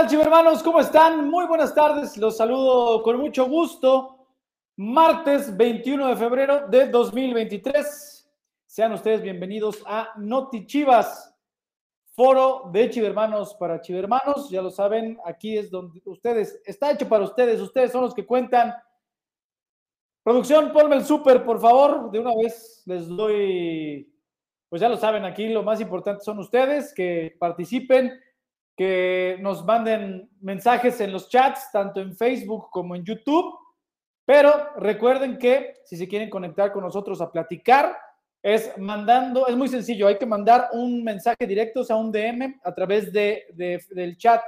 tal, chivermanos? ¿Cómo están? Muy buenas tardes. Los saludo con mucho gusto. Martes 21 de febrero de 2023. Sean ustedes bienvenidos a Noti Chivas, foro de chivermanos para chivermanos. Ya lo saben, aquí es donde ustedes, está hecho para ustedes. Ustedes son los que cuentan. Producción, ponme el súper, por favor. De una vez les doy, pues ya lo saben, aquí lo más importante son ustedes que participen que nos manden mensajes en los chats, tanto en Facebook como en YouTube. Pero recuerden que si se quieren conectar con nosotros a platicar, es mandando, es muy sencillo, hay que mandar un mensaje directo, o sea, un DM a través de, del chat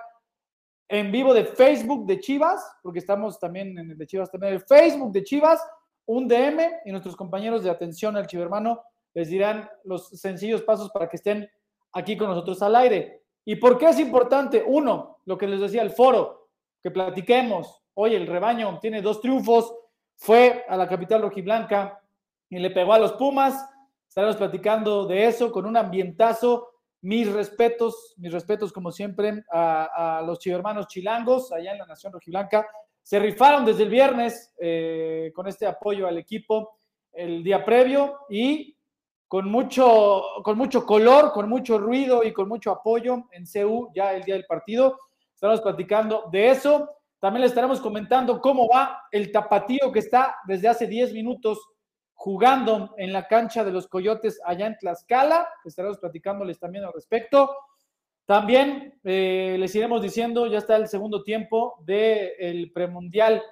en vivo de Facebook de Chivas, porque estamos también en el de Chivas, también el Facebook de Chivas, un DM y nuestros compañeros de atención al chivermano les dirán los sencillos pasos para que estén aquí con nosotros al aire. ¿Y por qué es importante? Uno, lo que les decía el foro, que platiquemos. Oye, el rebaño tiene dos triunfos, fue a la capital rojiblanca y le pegó a los Pumas. Estaremos platicando de eso con un ambientazo. Mis respetos, mis respetos como siempre a, los chivermanos chilangos allá en la Nación Rojiblanca. Se rifaron desde el viernes eh, con este apoyo al equipo el día previo y con mucho, con mucho color, con mucho ruido y con mucho apoyo en CU ya el día del partido. Estamos platicando de eso. También le estaremos comentando cómo va el tapatío que está desde hace 10 minutos jugando en la cancha de los Coyotes allá en Tlaxcala. Estaremos platicándoles también al respecto. También eh, les iremos diciendo, ya está el segundo tiempo del premundial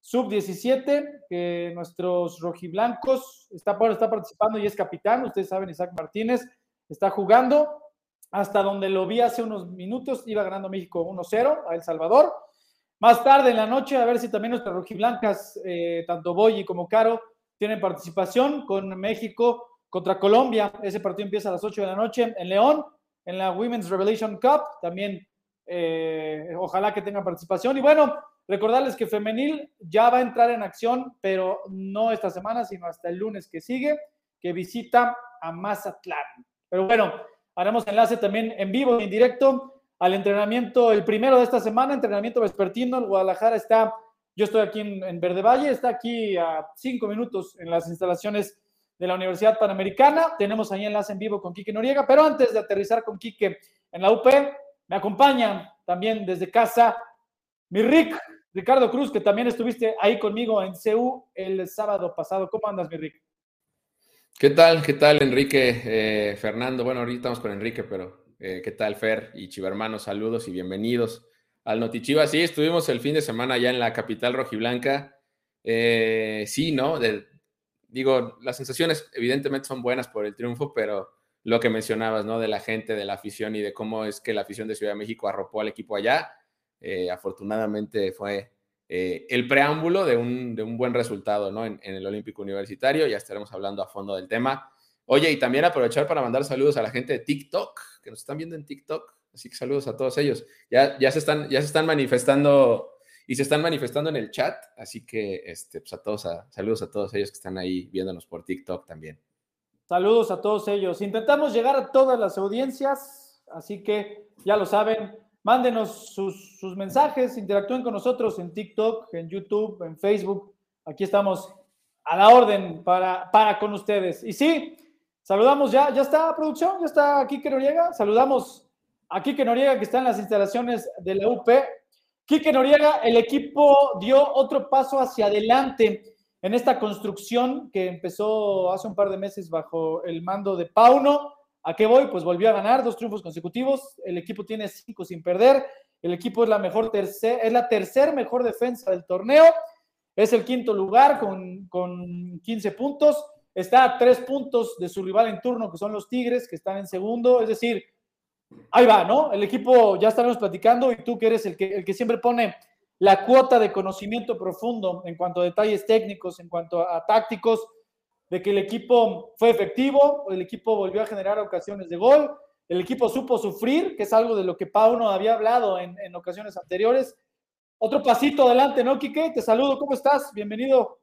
sub-17, que nuestros rojiblancos está, está participando y es capitán, ustedes saben, Isaac Martínez está jugando, hasta donde lo vi hace unos minutos, iba ganando México 1-0 a El Salvador. Más tarde en la noche, a ver si también nuestras rojiblancas, eh, tanto Boyi como Caro, tienen participación con México contra Colombia. Ese partido empieza a las 8 de la noche en León, en la Women's Revelation Cup. También eh, ojalá que tengan participación. Y bueno, Recordarles que Femenil ya va a entrar en acción, pero no esta semana, sino hasta el lunes que sigue, que visita a Mazatlán. Pero bueno, haremos enlace también en vivo en directo al entrenamiento, el primero de esta semana, entrenamiento vespertino. El Guadalajara está, yo estoy aquí en, Verde Valle, está aquí a cinco minutos en las instalaciones de la Universidad Panamericana. Tenemos ahí enlace en vivo con Quique Noriega, pero antes de aterrizar con Quique en la UP, me acompañan también desde casa mi Rick, Ricardo Cruz, que también estuviste ahí conmigo en CEU el sábado pasado. ¿Cómo andas, mi Rick? ¿Qué tal? ¿Qué tal, Enrique? Eh, Fernando, bueno, ahorita estamos con Enrique, pero eh, ¿qué tal, Fer y Chivermanos? Saludos y bienvenidos al Notichiva. Sí, estuvimos el fin de semana allá en la capital rojiblanca. Eh, sí, ¿no? digo, las sensaciones evidentemente son buenas por el triunfo, pero lo que mencionabas, ¿no? De la gente, de la afición y de cómo es que la afición de Ciudad de México arropó al equipo allá eh, afortunadamente fue eh, el preámbulo de un, de un, buen resultado ¿no? en, el Olímpico Universitario. Ya estaremos hablando a fondo del tema. Oye, y también aprovechar para mandar saludos a la gente de TikTok, que nos están viendo en TikTok. Así que saludos a todos ellos. Ya, ya, se, están, ya se están manifestando y se están manifestando en el chat. Así que este, pues a todos, saludos a todos ellos que están ahí viéndonos por TikTok también. Saludos a todos ellos. Intentamos llegar a todas las audiencias, así que ya lo saben, Mándenos sus, mensajes, interactúen con nosotros en TikTok, en YouTube, en Facebook. Aquí estamos a la orden para, para con ustedes. Y sí, saludamos ya, ya está producción, ya está Quique Noriega. Saludamos a Quique Noriega que está en las instalaciones de la UP. Quique Noriega, el equipo dio otro paso hacia adelante en esta construcción que empezó hace un par de meses bajo el mando de Pauno ¿A qué voy? Pues volvió a ganar dos triunfos consecutivos. El equipo tiene cinco sin perder. El equipo es la mejor tercer, es la tercer mejor defensa del torneo. Es el quinto lugar con, con 15 puntos. Está a tres puntos de su rival en turno, que son los Tigres, que están en segundo. Es decir, ahí va, ¿no? El equipo ya estaremos platicando y tú que eres el que, el que siempre pone la cuota de conocimiento profundo en cuanto a detalles técnicos, en cuanto a tácticos, de que el equipo fue efectivo, el equipo volvió a generar ocasiones de gol, el equipo supo sufrir, que es algo de lo que Pauno había hablado en, ocasiones anteriores. Otro pasito adelante, ¿no, Quique? Te saludo, ¿cómo estás? Bienvenido.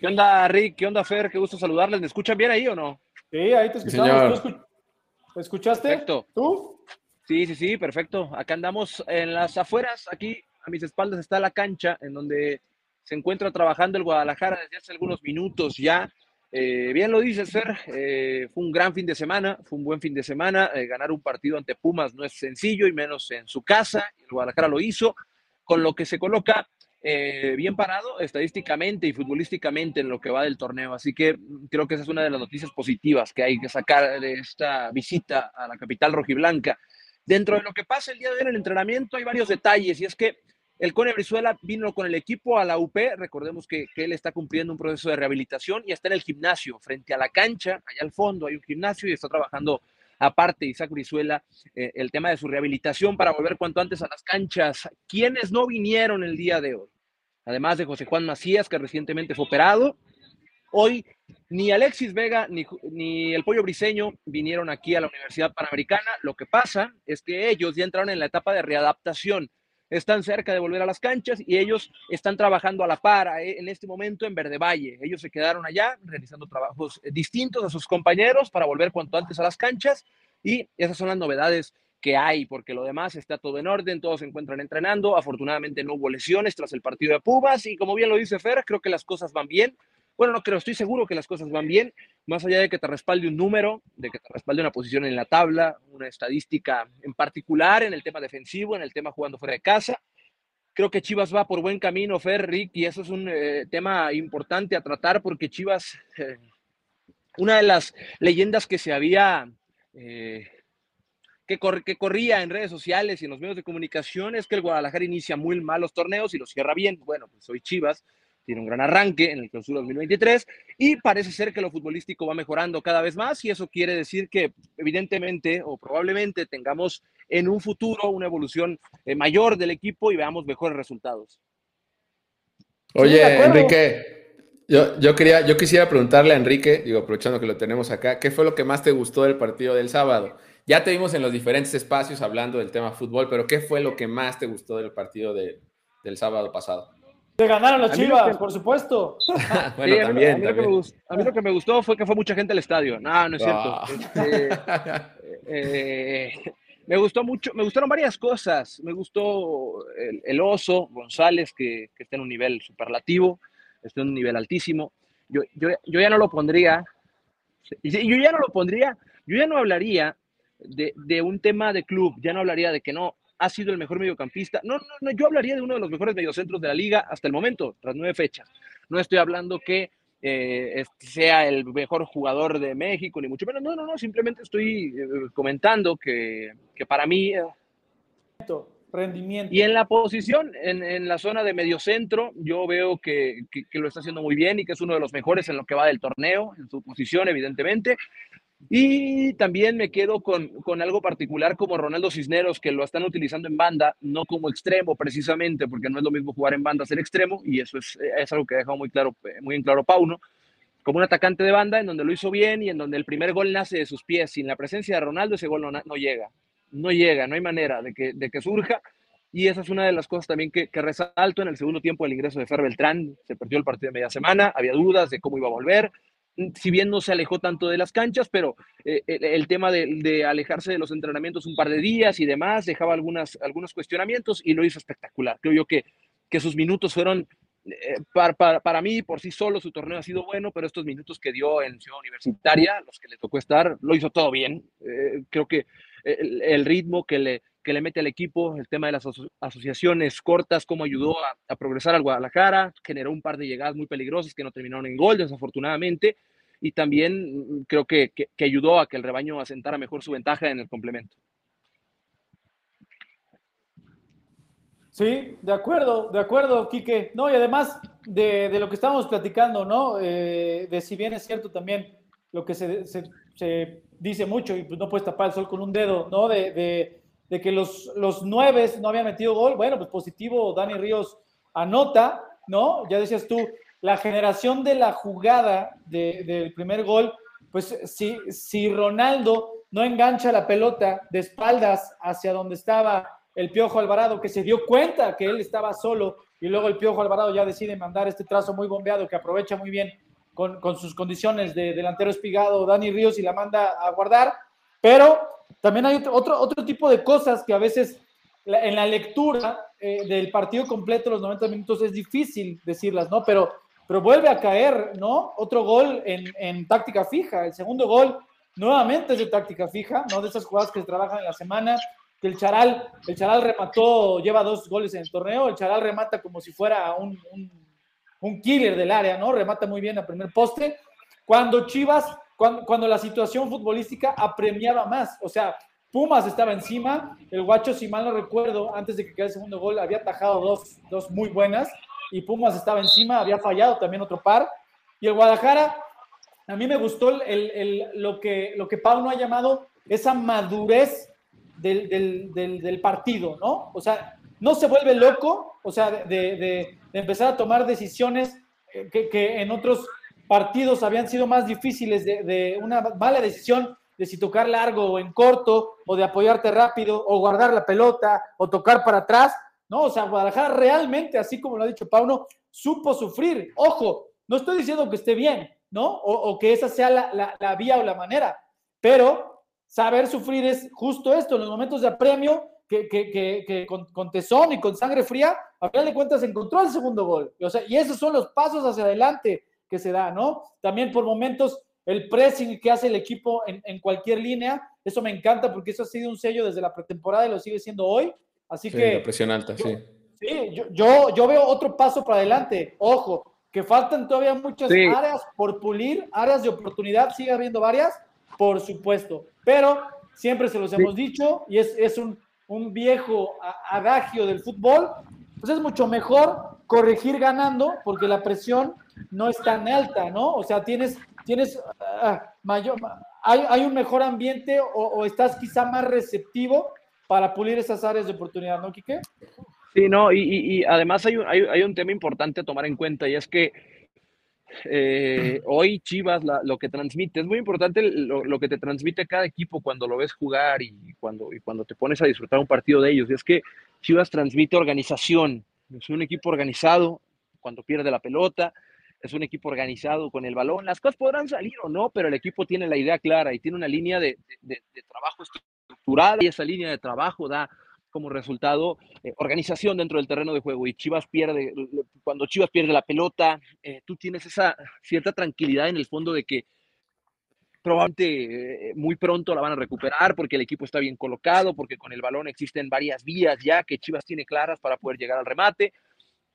¿Qué onda, Rick? ¿Qué onda, Fer? Qué gusto saludarles. ¿Me escuchan bien ahí o no? Sí, ahí te escuchamos. ¿Te escuchaste? Perfecto. ¿Tú? Sí, sí, sí, perfecto. Acá andamos en las afueras. Aquí a mis espaldas está la cancha en donde se encuentra trabajando el Guadalajara desde hace algunos minutos ya. Eh, bien lo dices, Fer, eh, fue un gran fin de semana, fue un buen fin de semana. Eh, ganar un partido ante Pumas no es sencillo y menos en su casa. El Guadalajara lo hizo, con lo que se coloca bien parado estadísticamente y futbolísticamente en lo que va del torneo. Así que creo que esa es una de las noticias positivas que hay que sacar de esta visita a la capital rojiblanca. Dentro de lo que pasa el día de hoy en el entrenamiento hay varios detalles y es que el Cone Brizuela vino con el equipo a la UP, recordemos que, él está cumpliendo un proceso de rehabilitación y está en el gimnasio, frente a la cancha, allá al fondo hay un gimnasio y está trabajando aparte Isaac Brizuela eh, el tema de su rehabilitación para volver cuanto antes a las canchas. ¿Quiénes no vinieron el día de hoy? Además de José Juan Macías, que recientemente fue operado, Hoy ni Alexis Vega ni, ni, el Pollo Briseño vinieron aquí a la Universidad Panamericana. Lo que pasa es que ellos ya entraron en la etapa de readaptación. Están cerca de volver a las canchas y ellos están trabajando a la par eh, en este momento en Verde Valle. Ellos se quedaron allá realizando trabajos eh, distintos a sus compañeros para volver cuanto antes a las canchas y esas son las novedades que hay, porque lo demás está todo en orden, todos se encuentran entrenando. Afortunadamente no hubo lesiones tras el partido de Pumas y como bien lo dice Fer, creo que las cosas van bien. Bueno, no creo, estoy seguro que las cosas van bien, más allá de que te respalde un número, de que te respalde una posición en la tabla, una estadística en particular en el tema defensivo, en el tema jugando fuera de casa. Creo que Chivas va por buen camino, Fer, Rick, y eso es un eh, tema importante a tratar porque Chivas, eh, una de las leyendas que se había, eh, que, que corría en redes sociales y en los medios de comunicación es que el Guadalajara inicia muy mal los torneos y los cierra bien. Bueno, pues soy Chivas tiene un gran arranque en el clausura 2023 y parece ser que lo futbolístico va mejorando cada vez más y eso quiere decir que evidentemente o probablemente tengamos en un futuro una evolución eh, mayor del equipo y veamos mejores resultados. Oye, Enrique, yo, yo, quería, yo quisiera preguntarle a Enrique, digo, aprovechando que lo tenemos acá, ¿qué fue lo que más te gustó del partido del sábado? Ya te vimos en los diferentes espacios hablando del tema fútbol, pero ¿qué fue lo que más te gustó del partido del sábado pasado? Te ganaron las chivas, por supuesto. bueno, también, a, mí, Lo que me gustó, fue que fue mucha gente al estadio. No, no es cierto. Ah. Este, eh, me gustó mucho, me gustaron varias cosas. Me gustó el, oso, González, que, está en un nivel superlativo, está en un nivel altísimo. Yo, yo, yo ya no lo pondría, yo ya no lo pondría, yo ya no hablaría de, de, un tema de club, ya no hablaría de que no, ha sido el mejor mediocampista. No, no, no, yo hablaría de uno de los mejores mediocentros de la liga hasta el momento, tras nueve fechas. No estoy hablando que eh, sea el mejor jugador de México, ni mucho menos. No, no, no, simplemente estoy eh, comentando que, que, para mí... Eh, rendimiento. Y en la posición, en, en la zona de mediocentro, yo veo que, que, que, lo está haciendo muy bien y que es uno de los mejores en lo que va del torneo, en su posición, evidentemente. Y también me quedo con, con, algo particular como Ronaldo Cisneros, que lo están utilizando en banda, no como extremo precisamente, porque no es lo mismo jugar en banda ser extremo, y eso es, es algo que ha dejado muy, claro, muy en claro Pauno, como un atacante de banda en donde lo hizo bien y en donde el primer gol nace de sus pies. Sin la presencia de Ronaldo, ese gol no, no llega, no llega, no hay manera de que, de que surja. Y esa es una de las cosas también que, que resalto en el segundo tiempo del ingreso de Fer Beltrán. Se perdió el partido de media semana, había dudas de cómo iba a volver si bien no se alejó tanto de las canchas, pero eh, el, tema de, alejarse de los entrenamientos un par de días y demás dejaba algunos cuestionamientos y lo hizo espectacular. Creo yo que, que sus minutos fueron, eh, para, para, mí, por sí solo, su torneo ha sido bueno, pero estos minutos que dio en Ciudad Universitaria, los que le tocó estar, lo hizo todo bien. Eh, creo que el, ritmo que le, que le mete al equipo, el tema de las asociaciones cortas, cómo ayudó a, progresar al Guadalajara, generó un par de llegadas muy peligrosas que no terminaron en gol, desafortunadamente, y también creo que, que, ayudó a que el rebaño asentara mejor su ventaja en el complemento. Sí, de acuerdo, de acuerdo, Quique. No, y además de, de lo que estábamos platicando, ¿no? Eh, de si bien es cierto también lo que se, se, dice mucho y pues no puedes tapar el sol con un dedo, ¿no? De de que los, los nueve no habían metido gol. Bueno, pues positivo, Dani Ríos anota, ¿no? Ya decías tú, la generación de la jugada del primer gol, pues si, si Ronaldo no engancha la pelota de espaldas hacia donde estaba el Piojo Alvarado, que se dio cuenta que él estaba solo y luego el Piojo Alvarado ya decide mandar este trazo muy bombeado que aprovecha muy bien con, con sus condiciones de delantero espigado Dani Ríos y la manda a guardar, pero también hay otro, otro tipo de cosas que a veces en la lectura eh, del partido completo, los 90 minutos, es difícil decirlas, ¿no? Pero, pero vuelve a caer, ¿no? Otro gol en, en táctica fija. El segundo gol nuevamente es de táctica fija, ¿no? De esas jugadas que se trabajan en la semana que el Charal, el Charal remató, lleva dos goles en el torneo, el Charal remata como si fuera un, un, killer del área, ¿no? Remata muy bien a primer poste. Cuando Chivas, cuando, la situación futbolística apremiaba más, o sea, Pumas estaba encima, el Guacho, si mal no recuerdo, antes de que quede el segundo gol, había atajado dos, dos muy buenas, y Pumas estaba encima, había fallado también otro par, y el Guadalajara, a mí me gustó lo, que, lo que ha llamado esa madurez del, partido, ¿no? O sea, no se vuelve loco, o sea, de, empezar a tomar decisiones que, en otros partidos habían sido más difíciles, de, una mala decisión de si tocar largo o en corto, o de apoyarte rápido, o guardar la pelota, o tocar para atrás, ¿no? O sea, Guadalajara realmente, así como lo ha dicho Pauno, supo sufrir. Ojo, no estoy diciendo que esté bien, ¿no? O, que esa sea la, vía o la manera, pero saber sufrir es justo esto, en los momentos de apremio, que, con, con, tesón y con sangre fría, a final de cuentas encontró el segundo gol. O sea, y esos son los pasos hacia adelante que se da, ¿no? También por momentos el pressing que hace el equipo en, en cualquier línea, eso me encanta porque eso ha sido un sello desde la pretemporada y lo sigue siendo hoy. Así sí, que... Impresionante, sí. Sí, yo, yo, yo, veo otro paso para adelante. Ojo, que faltan todavía muchas sí. áreas por pulir, áreas de oportunidad, sigue habiendo varias, por supuesto. Pero siempre se los hemos dicho y es, es un, un, viejo adagio del fútbol, pues es mucho mejor corregir ganando porque la presión no es tan alta, ¿no? O sea, tienes, tienes uh, mayor, hay, hay, un mejor ambiente o, estás quizá más receptivo para pulir esas áreas de oportunidad, ¿no, Quique? Sí, no, y, y, además hay un, hay, un tema importante a tomar en cuenta y es que eh, hoy Chivas lo que transmite, es muy importante lo, lo, que te transmite cada equipo cuando lo ves jugar y cuando, y cuando te pones a disfrutar un partido de ellos. Y es que Chivas transmite organización, es un equipo organizado cuando pierde la pelota, es un equipo organizado con el balón. Las cosas podrán salir o no, pero el equipo tiene la idea clara y tiene una línea de, de, trabajo estructurada y esa línea de trabajo da como resultado eh, organización dentro del terreno de juego y Chivas pierde, cuando Chivas pierde la pelota, eh, tú tienes esa cierta tranquilidad en el fondo de que probablemente eh, muy pronto la van a recuperar porque el equipo está bien colocado, porque con el balón existen varias vías ya que Chivas tiene claras para poder llegar al remate.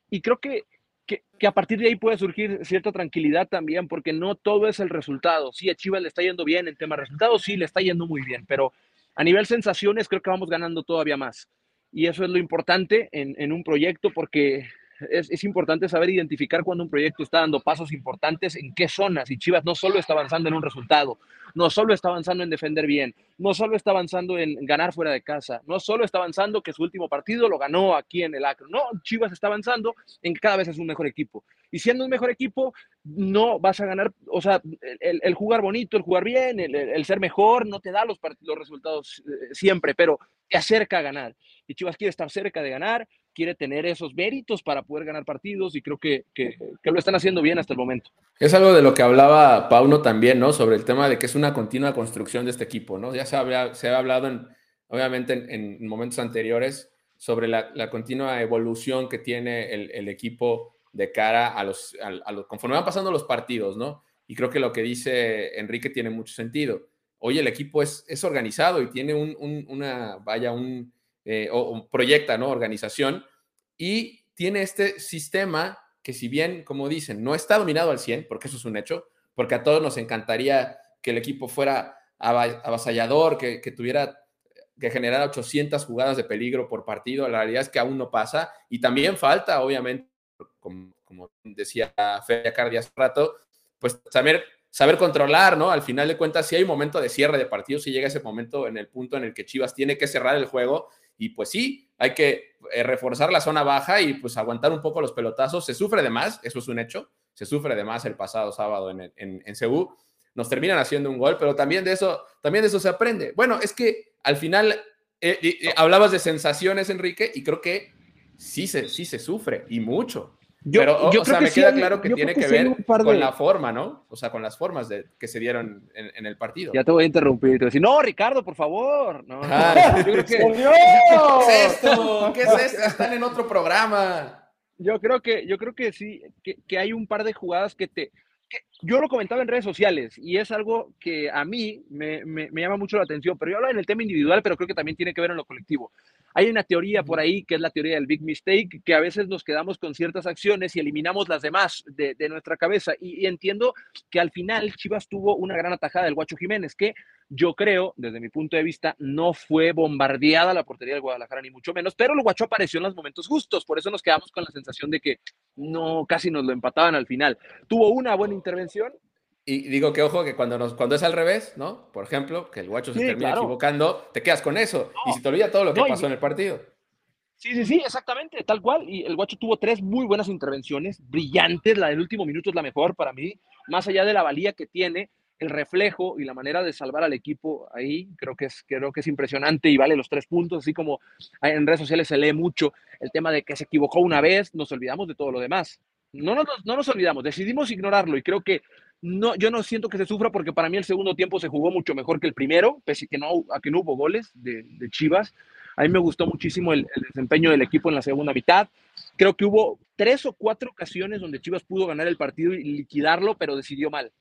Y creo que, que, que, a partir de ahí puede surgir cierta tranquilidad también, porque no todo es el resultado. Sí, a Chivas le está yendo bien en tema de resultados, sí, le está yendo muy bien, pero a nivel sensaciones, creo que vamos ganando todavía más. Y eso es lo importante en, en un proyecto porque es, es, importante saber identificar cuando un proyecto está dando pasos importantes en qué zonas. Y Chivas no solo está avanzando en un resultado, no solo está avanzando en defender bien, no solo está avanzando en ganar fuera de casa, no solo está avanzando que su último partido lo ganó aquí en el Acro. No, Chivas está avanzando en que cada vez es un mejor equipo. Y siendo un mejor equipo, no vas a ganar, o sea, el, el jugar bonito, el jugar bien, el, el, ser mejor, no te da los, los resultados eh, siempre, pero te acerca a ganar. Y Chivas quiere estar cerca de ganar, quiere tener esos méritos para poder ganar partidos y creo que, que, que, lo están haciendo bien hasta el momento. Es algo de lo que hablaba Pauno también, ¿no? Sobre el tema de que es una continua construcción de este equipo, ¿no? Ya se, había, se ha hablado, en, obviamente, en, en, momentos anteriores sobre la, la, continua evolución que tiene el, el equipo de cara a los, a, a los, conforme van pasando los partidos, ¿no? Y creo que lo que dice Enrique tiene mucho sentido. Hoy el equipo es, es organizado y tiene un, un, una, vaya, un, eh, o, proyecta, ¿no? Organización y tiene este sistema que si bien, como dicen, no está dominado al 100, porque eso es un hecho, porque a todos nos encantaría que el equipo fuera avasallador, que, que tuviera que generara 800 jugadas de peligro por partido, la realidad es que aún no pasa y también falta, obviamente, como, decía Feria Cardi rato, pues saber, saber controlar, ¿no? Al final de cuentas, si hay un momento de cierre de partido, si llega ese momento en el punto en el que Chivas tiene que cerrar el juego, y pues sí, hay que eh, reforzar la zona baja y pues aguantar un poco los pelotazos. Se sufre de más, eso es un hecho, se sufre de más el pasado sábado en, en, en Cebú. Nos terminan haciendo un gol, pero también de eso, también de eso se aprende. Bueno, es que al final eh, hablabas de sensaciones, Enrique, y creo que sí se, sí se sufre y mucho. Yo, Pero, o sea, me queda claro que tiene que, ver con la forma, ¿no? O sea, con las formas de, que se dieron en, el partido. Ya te voy a interrumpir. Te voy a decir, no, Ricardo, por favor. No, ah. yo creo que... ¿Qué es esto? ¿Qué es esto? Están en otro programa. Yo creo que, yo creo que sí, que, que hay un par de jugadas que te, yo lo comentaba en redes sociales y es algo que a mí me, me, me, llama mucho la atención, pero yo hablo en el tema individual, pero creo que también tiene que ver en lo colectivo. Hay una teoría por ahí que es la teoría del big mistake, que a veces nos quedamos con ciertas acciones y eliminamos las demás de, de nuestra cabeza. Y, y, entiendo que al final Chivas tuvo una gran atajada del Guacho Jiménez, que yo creo, desde mi punto de vista, no fue bombardeada la portería del Guadalajara, ni mucho menos, pero el Guacho apareció en los momentos justos, por eso nos quedamos con la sensación de que no, casi nos lo empataban al final. Tuvo una buena intervención. Y digo que ojo que cuando, nos, cuando es al revés, ¿no? Por ejemplo, que el Guacho se termina equivocando, te quedas con eso y si te olvida todo lo que pasó en el partido. Sí, sí, sí, exactamente, tal cual. Y el Guacho tuvo tres muy buenas intervenciones, brillantes. La del último minuto es la mejor para mí, más allá de la valía que tiene el reflejo y la manera de salvar al equipo ahí, creo que es, creo que es impresionante y vale los tres puntos, así como en redes sociales se lee mucho el tema de que se equivocó una vez, nos olvidamos de todo lo demás. No, no, no nos olvidamos, decidimos ignorarlo y creo que no, yo no siento que se sufra porque para mí el segundo tiempo se jugó mucho mejor que el primero, pese a que no, a que no hubo goles de, Chivas. A mí me gustó muchísimo el, desempeño del equipo en la segunda mitad. Creo que hubo tres o cuatro ocasiones donde Chivas pudo ganar el partido y liquidarlo, pero decidió mal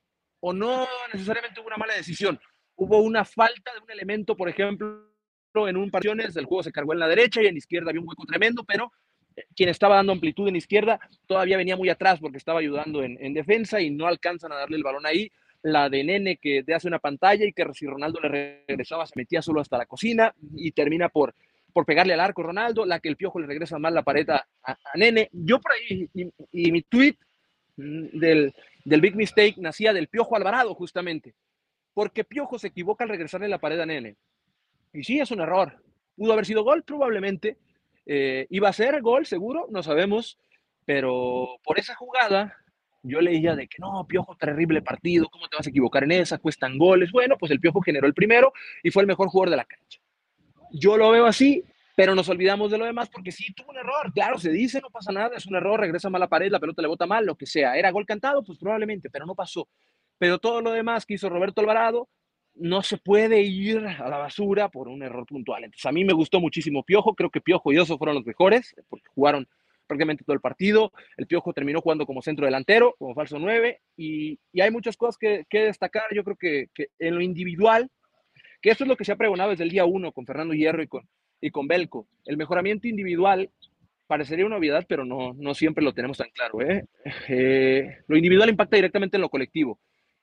o no necesariamente hubo una mala decisión. Hubo una falta de un elemento, por ejemplo, en un partido el juego se cargó en la derecha y en la izquierda había un hueco tremendo, pero eh, quien estaba dando amplitud en izquierda todavía venía muy atrás porque estaba ayudando en, en, defensa y no alcanzan a darle el balón ahí. La de Nene que te hace una pantalla y que si Ronaldo le regresaba se metía solo hasta la cocina y termina por, por pegarle al arco Ronaldo. La que el piojo le regresa mal la pared a, a Nene. Yo por ahí, y, y mi tweet del, del Big Mistake nacía del Piojo Alvarado, justamente. Porque Piojo se equivoca al regresarle la pared a Nene. Y sí, es un error. Pudo haber sido gol, probablemente. Eh, iba a ser gol, seguro, no sabemos. Pero por esa jugada, yo leía de que no, Piojo, terrible partido, ¿cómo te vas a equivocar en esa? Cuestan goles. Bueno, pues el Piojo generó el primero y fue el mejor jugador de la cancha. Yo lo veo así, pero nos olvidamos de lo demás porque sí, tuvo un error, claro, se dice, no pasa nada, es un error, regresa mal a la pared, la pelota le bota mal, lo que sea. ¿Era gol cantado? Pues probablemente, pero no pasó. Pero todo lo demás que hizo Roberto Alvarado no se puede ir a la basura por un error puntual. Entonces a mí me gustó muchísimo Piojo, creo que Piojo y Oso fueron los mejores, porque jugaron prácticamente todo el partido. El Piojo terminó jugando como centro delantero, como falso 9, y, y hay muchas cosas que, que destacar. Yo creo que, que, en lo individual, que eso es lo que se ha pregonado desde el día uno con Fernando Hierro y con, y con Belco. El mejoramiento individual parecería una obviedad, pero no, no siempre lo tenemos tan claro. ¿eh? Eh, lo individual impacta directamente en lo colectivo.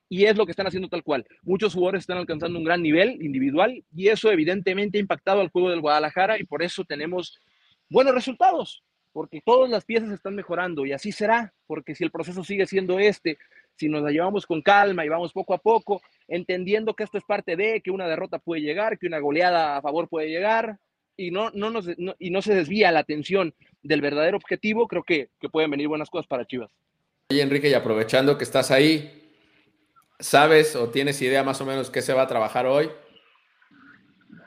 Y es lo que están haciendo tal cual. Muchos jugadores están alcanzando un gran nivel individual y eso evidentemente ha impactado al juego del Guadalajara y por eso tenemos buenos resultados, porque todas las piezas están mejorando y así será, porque si el proceso sigue siendo este, si nos la llevamos con calma y vamos poco a poco, entendiendo que esto es parte de, que una derrota puede llegar, que una goleada a favor puede llegar, y no, no, nos, y no se desvía la atención del verdadero objetivo, creo que, que pueden venir buenas cosas para Chivas. Oye, Enrique, y aprovechando que estás ahí, ¿sabes o tienes idea más o menos qué se va a trabajar hoy?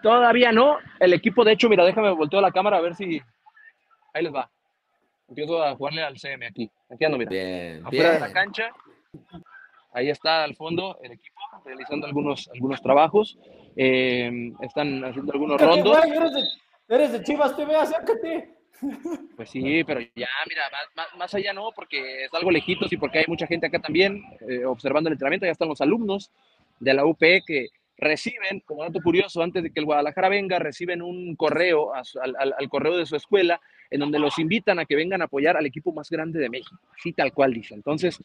Todavía no. El equipo, de hecho, mira, déjame volteo la cámara a ver si. Ahí les va. Empiezo a jugarle al CM aquí. Aquí ando, mira. Bien, Afuera de la cancha. Ahí está al fondo el equipo realizando algunos, algunos trabajos. Eh, están haciendo algunos rondos. eres, de, Chivas TV, acércate. Pues sí, pero ya, mira, más, más, allá no, porque es algo lejitos y porque hay mucha gente acá también eh, observando el entrenamiento. Ya están los alumnos de la UP que reciben, como dato curioso, antes de que el Guadalajara venga, reciben un correo al, al, al, correo de su escuela en donde los invitan a que vengan a apoyar al equipo más grande de México. Así tal cual dice. Entonces,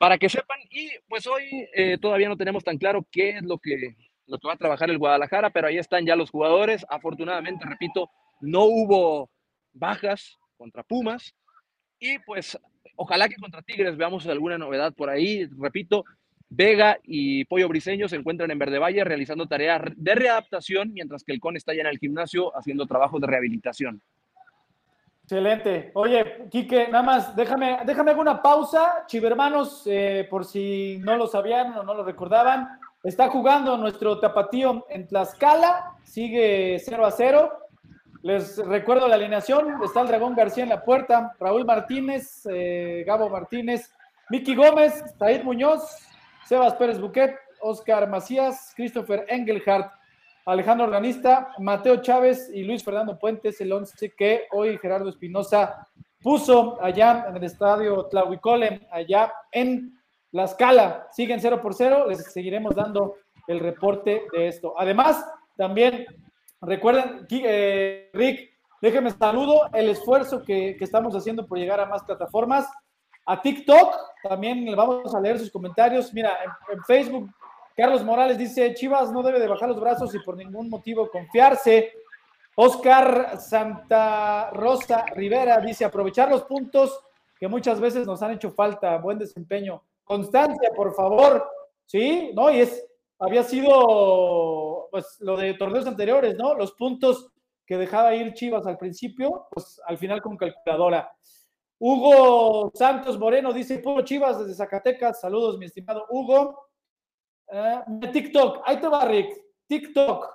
para que sepan. Y pues hoy eh, todavía no tenemos tan claro qué es lo que, lo que va a trabajar el Guadalajara, pero ahí están ya los jugadores. Afortunadamente, repito, no hubo bajas contra Pumas. Y pues ojalá que contra Tigres veamos alguna novedad por ahí. Repito, Vega y Pollo Briseño se encuentran en Verde Valle realizando tareas de readaptación, mientras que el CON está ya en el gimnasio haciendo trabajos de rehabilitación. Excelente. Oye, Quique, nada más, déjame, déjame una pausa. Chivermanos, eh, por si no lo sabían o no lo recordaban, está jugando nuestro tapatío en Tlaxcala, sigue 0 a 0. Les recuerdo la alineación. Está el Dragón García en la puerta, Raúl Martínez, eh, Gabo Martínez, Miki Gómez, Said Muñoz, Sebas Pérez Buquet, Oscar Macías, Christopher Engelhardt, Alejandro Organista, Mateo Chávez y Luis Fernando Puentes, el 11 que hoy Gerardo Espinosa puso allá en el estadio Tlahuicole, allá en La Scala. Siguen 0 por 0, les seguiremos dando el reporte de esto. Además, también recuerden, eh, Rick, déjenme saludo el esfuerzo que, estamos haciendo por llegar a más plataformas. A TikTok también le vamos a leer sus comentarios. Mira, en Facebook Carlos Morales dice, Chivas no debe de bajar los brazos y por ningún motivo confiarse. Oscar Santa Rosa Rivera dice, aprovechar los puntos que muchas veces nos han hecho falta, buen desempeño. Constancia, por favor. Sí, ¿no? Y es, había sido, pues, lo de torneos anteriores, ¿no? Los puntos que dejaba ir Chivas al principio, pues al final con calculadora. Hugo Santos Moreno dice, puro Chivas desde Zacatecas. Saludos, mi estimado Hugo. Eh, TikTok, ahí te va. TikTok.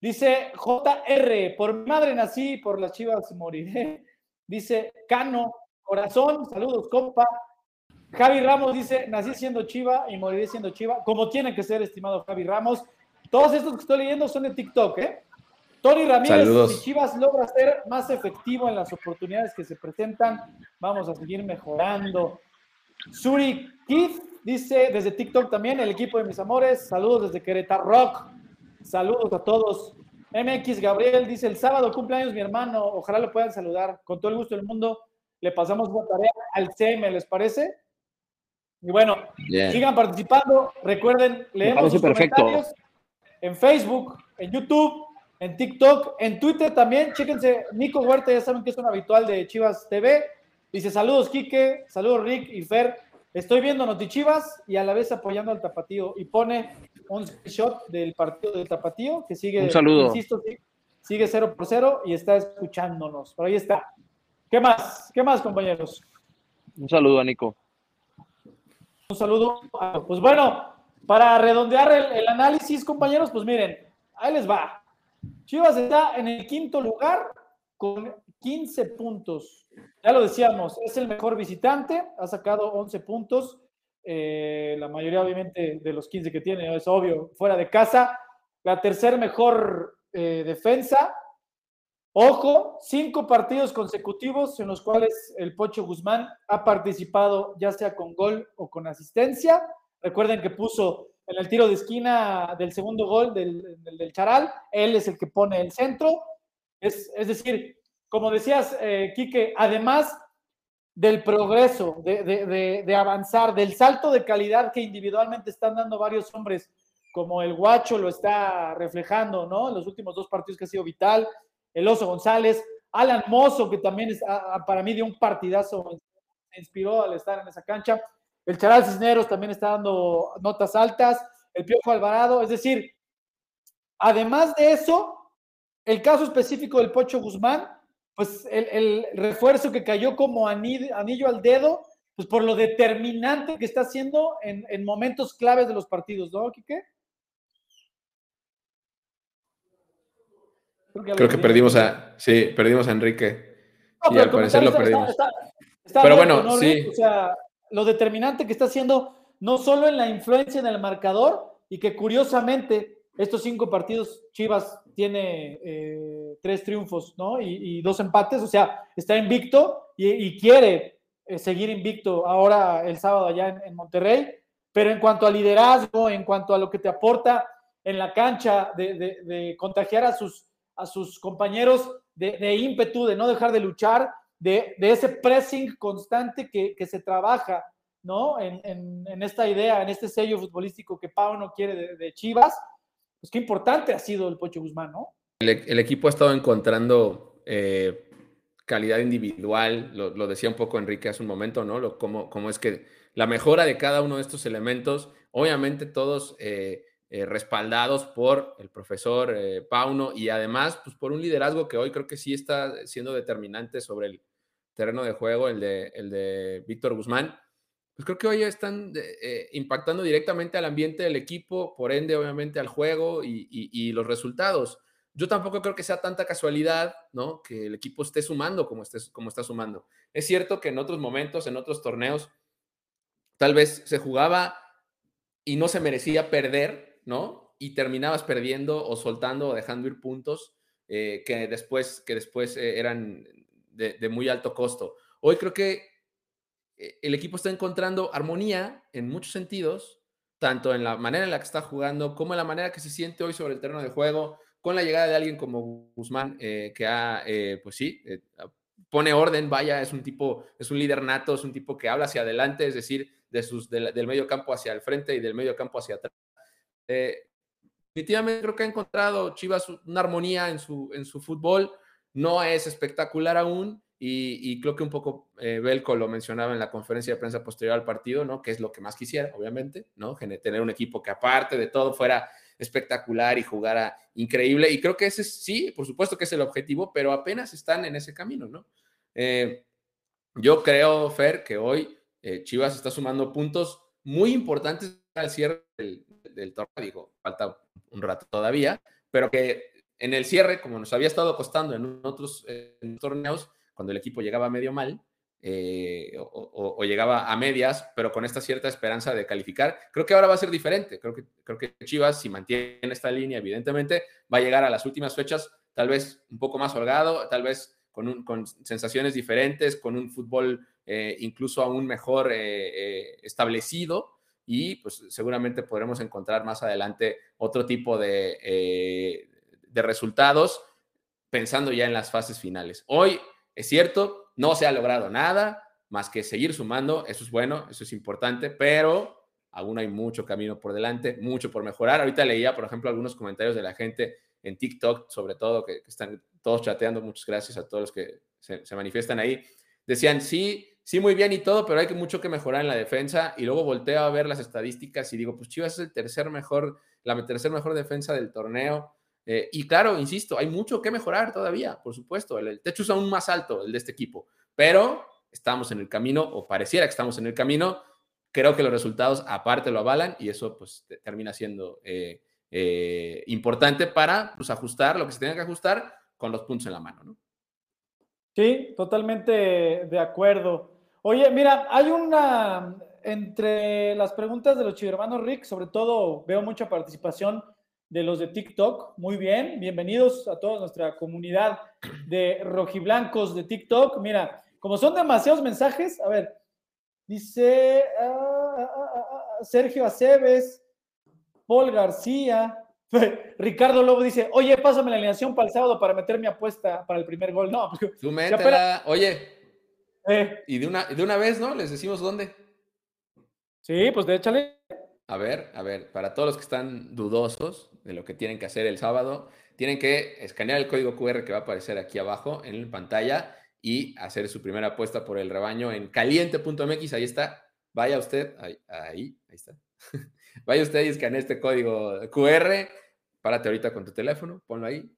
Dice JR, por madre nací, por las chivas moriré. Dice Cano, corazón, saludos, compa. Javi Ramos dice, nací siendo chiva y moriré siendo chiva, como tiene que ser, estimado Javi Ramos. Todos estos que estoy leyendo son de TikTok, ¿eh? Tony Ramírez, si Chivas logra ser más efectivo en las oportunidades que se presentan, vamos a seguir mejorando. Suri Keith dice desde TikTok también, el equipo de mis amores, saludos desde Querétaro Rock, saludos a todos. MX Gabriel dice, el sábado cumpleaños mi hermano, ojalá lo puedan saludar, con todo el gusto del mundo, le pasamos una tarea al CM, ¿les parece? Y bueno, sigan participando, recuerden, leemos sus comentarios en Facebook, en YouTube, en TikTok, en Twitter también, chéquense, Nico Huerta, ya saben que es un habitual de Chivas TV, dice saludos Quique, saludos Rick y Fer, Estoy viendo Notichivas y a la vez apoyando al Tapatío y pone un shot del partido del Tapatío que sigue, un saludo. insisto, sigue 0 por 0 y está escuchándonos. Pero ahí está. ¿Qué más? ¿Qué más, compañeros? Un saludo a Nico. Un saludo. Pues bueno, para redondear el, análisis, compañeros, pues miren, ahí les va. Chivas está en el quinto lugar con 15 puntos. Ya lo decíamos, es el mejor visitante, ha sacado 11 puntos, eh, la mayoría obviamente de los 15 que tiene, es obvio, fuera de casa. La tercer mejor eh, defensa. Ojo, cinco partidos consecutivos en los cuales el Pocho Guzmán ha participado ya sea con gol o con asistencia. Recuerden que puso en el tiro de esquina del segundo gol del, Charal, él es el que pone el centro. Es, es decir, como decías, eh, Quique, además del progreso, de, avanzar, del salto de calidad que individualmente están dando varios hombres, como el Guacho lo está reflejando, ¿no? En los últimos dos partidos que ha sido vital, el Oso González, Alan Mozo, que también es, para mí dio un partidazo, me inspiró al estar en esa cancha, el Charal Cisneros también está dando notas altas, el Piojo Alvarado, es decir, además de eso, el caso específico del Pocho Guzmán, pues el, refuerzo que cayó como anillo, al dedo, pues por lo determinante que está haciendo en, momentos claves de los partidos, ¿no, Quique? Creo que, perdimos a, sí, perdimos a Enrique. y al parecer lo perdimos. pero bueno, sí. O sea, lo determinante que está haciendo, no solo en la influencia en el marcador, y que curiosamente estos cinco partidos Chivas tiene eh, tres triunfos, ¿no? Y, dos empates, o sea, está invicto y, quiere eh, seguir invicto ahora el sábado allá en, Monterrey. Pero en cuanto a liderazgo, en cuanto a lo que te aporta en la cancha, de, contagiar a sus, a sus compañeros de, ímpetu, de no dejar de luchar, de, ese pressing constante que, se trabaja, ¿no? En, en, esta idea, en este sello futbolístico que Pau no quiere de Chivas, pues qué importante ha sido el Pocho Guzmán, ¿no? El, equipo ha estado encontrando eh, calidad individual, lo, decía un poco Enrique hace un momento, ¿no? Lo, cómo, cómo, es que la mejora de cada uno de estos elementos, obviamente todos eh, eh, respaldados por el profesor Pauno y además pues, por un liderazgo que hoy creo que sí está siendo determinante sobre el terreno de juego, el de, el de Víctor Guzmán pues creo que hoy están eh, impactando directamente al ambiente del equipo, por ende, obviamente, al juego y, los resultados. yo tampoco creo que sea tanta casualidad, ¿no? Que el equipo esté sumando como, esté, como está sumando. Es cierto que en otros momentos, en otros torneos, tal vez se jugaba y no se merecía perder, Y terminabas perdiendo o soltando o dejando ir puntos eh, que después, que después eh, eran de, muy alto costo. Hoy creo que eh, el equipo está encontrando armonía en muchos sentidos, tanto en la manera en la que está jugando como en la manera que se siente hoy sobre el terreno de juego, con la llegada de alguien como Guzmán, que ha, pues sí, pone orden, vaya, es un tipo, es un líder nato, es un tipo que habla hacia adelante, es decir, de sus, de, del medio campo hacia el frente y del medio campo hacia atrás. Definitivamente creo que ha encontrado Chivas una armonía en su, en su fútbol, no es espectacular aún, y, y, creo que un poco eh, Belco lo mencionaba en la conferencia de prensa posterior al partido, ¿no? Que es lo que más quisiera, obviamente, ¿no? Tener un equipo que aparte de todo fuera espectacular y jugara increíble. Y creo que ese sí, por supuesto que es el objetivo, pero apenas están en ese camino, ¿no? Eh, yo creo, Fer, que hoy eh, Chivas está sumando puntos muy importantes al cierre del, del torneo. Digo, falta un rato todavía, pero que en el cierre, como nos había estado costando en otros torneos, cuando el equipo llegaba medio mal eh, o, llegaba a medias, pero con esta cierta esperanza de calificar. Creo que ahora va a ser diferente. Creo que, creo que Chivas, si mantiene esta línea, evidentemente, va a llegar a las últimas fechas tal vez un poco más holgado, tal vez con, un, sensaciones diferentes, con un fútbol eh, incluso aún mejor eh, establecido y pues seguramente podremos encontrar más adelante otro tipo de, eh, de resultados pensando ya en las fases finales. Hoy es cierto, no se ha logrado nada más que seguir sumando, eso es bueno, eso es importante, pero aún hay mucho camino por delante, mucho por mejorar. Ahorita leía, por ejemplo, algunos comentarios de la gente en TikTok, sobre todo, que, están todos chateando, muchas gracias a todos los que se, manifiestan ahí. Decían, sí, sí, muy bien y todo, pero hay mucho que mejorar en la defensa. Y luego volteo a ver las estadísticas y digo, pues Chivas es el tercer mejor, la tercer mejor defensa del torneo eh, y claro, insisto, hay mucho que mejorar todavía, por supuesto. El, el, techo es aún más alto, el de este equipo, pero estamos en el camino, o pareciera que estamos en el camino. Creo que los resultados aparte lo avalan y eso pues termina siendo eh, eh, importante para pues, ajustar lo que se tenga que ajustar con los puntos en la mano. ¿no? Sí, totalmente de acuerdo. Oye, mira, hay una, entre las preguntas de los chivermanos Rick, sobre todo veo mucha participación de los de TikTok. Muy bien, bienvenidos a toda nuestra comunidad de rojiblancos de TikTok. Mira, como son demasiados mensajes, a ver, dice uh, uh, uh, Sergio Aceves, Paul García, Ricardo Lobo dice, oye, pásame la alineación para el sábado para meter mi apuesta para el primer gol. No, tú métela, oye. Eh. Y de una, de una vez, ¿no? Les decimos dónde. Sí, pues déchale. A ver, a ver, para todos los que están dudosos de lo que tienen que hacer el sábado, tienen que escanear el código QR que va a aparecer aquí abajo en la pantalla y hacer su primera apuesta por el rebaño en caliente.mx. Ahí está. Vaya usted, ahí, ahí, ahí está. Vaya usted y escanea este código QR. Párate ahorita con tu teléfono, ponlo ahí.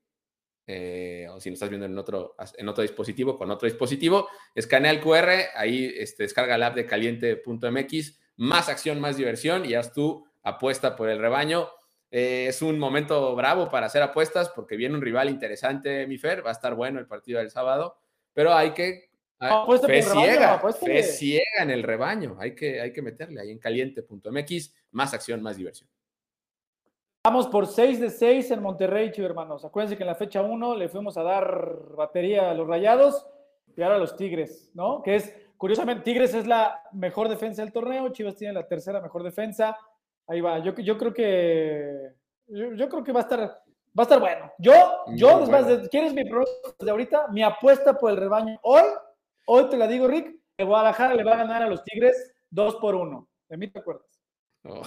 Eh, o si lo estás viendo en otro, en otro dispositivo, con otro dispositivo, escanea el QR, ahí este, descarga la app de caliente.mx más acción, más diversión y haz tu apuesta por el rebaño. Eh, es un momento bravo para hacer apuestas porque viene un rival interesante, mi Fer, va a estar bueno el partido del sábado, pero hay que... No, fe, ciega, fe ciega en el rebaño, hay que, hay que meterle ahí en caliente.mx, más acción, más diversión. Vamos por 6 de 6 en Monterrey, chivo hermanos. Acuérdense que en la fecha 1 le fuimos a dar batería a los rayados y ahora a los Tigres, ¿no? Que es Curiosamente, Tigres es la mejor defensa del torneo, Chivas tiene la tercera mejor defensa. Ahí va, yo, yo creo que yo, yo, creo que va a estar va a estar bueno. Yo, yo, bueno. ¿quieres mi pronóstico de ahorita? Mi apuesta por el rebaño hoy, hoy te la digo, Rick, que Guadalajara le va a ganar a los Tigres 2 por 1. ¿De mí te acuerdas? Oh,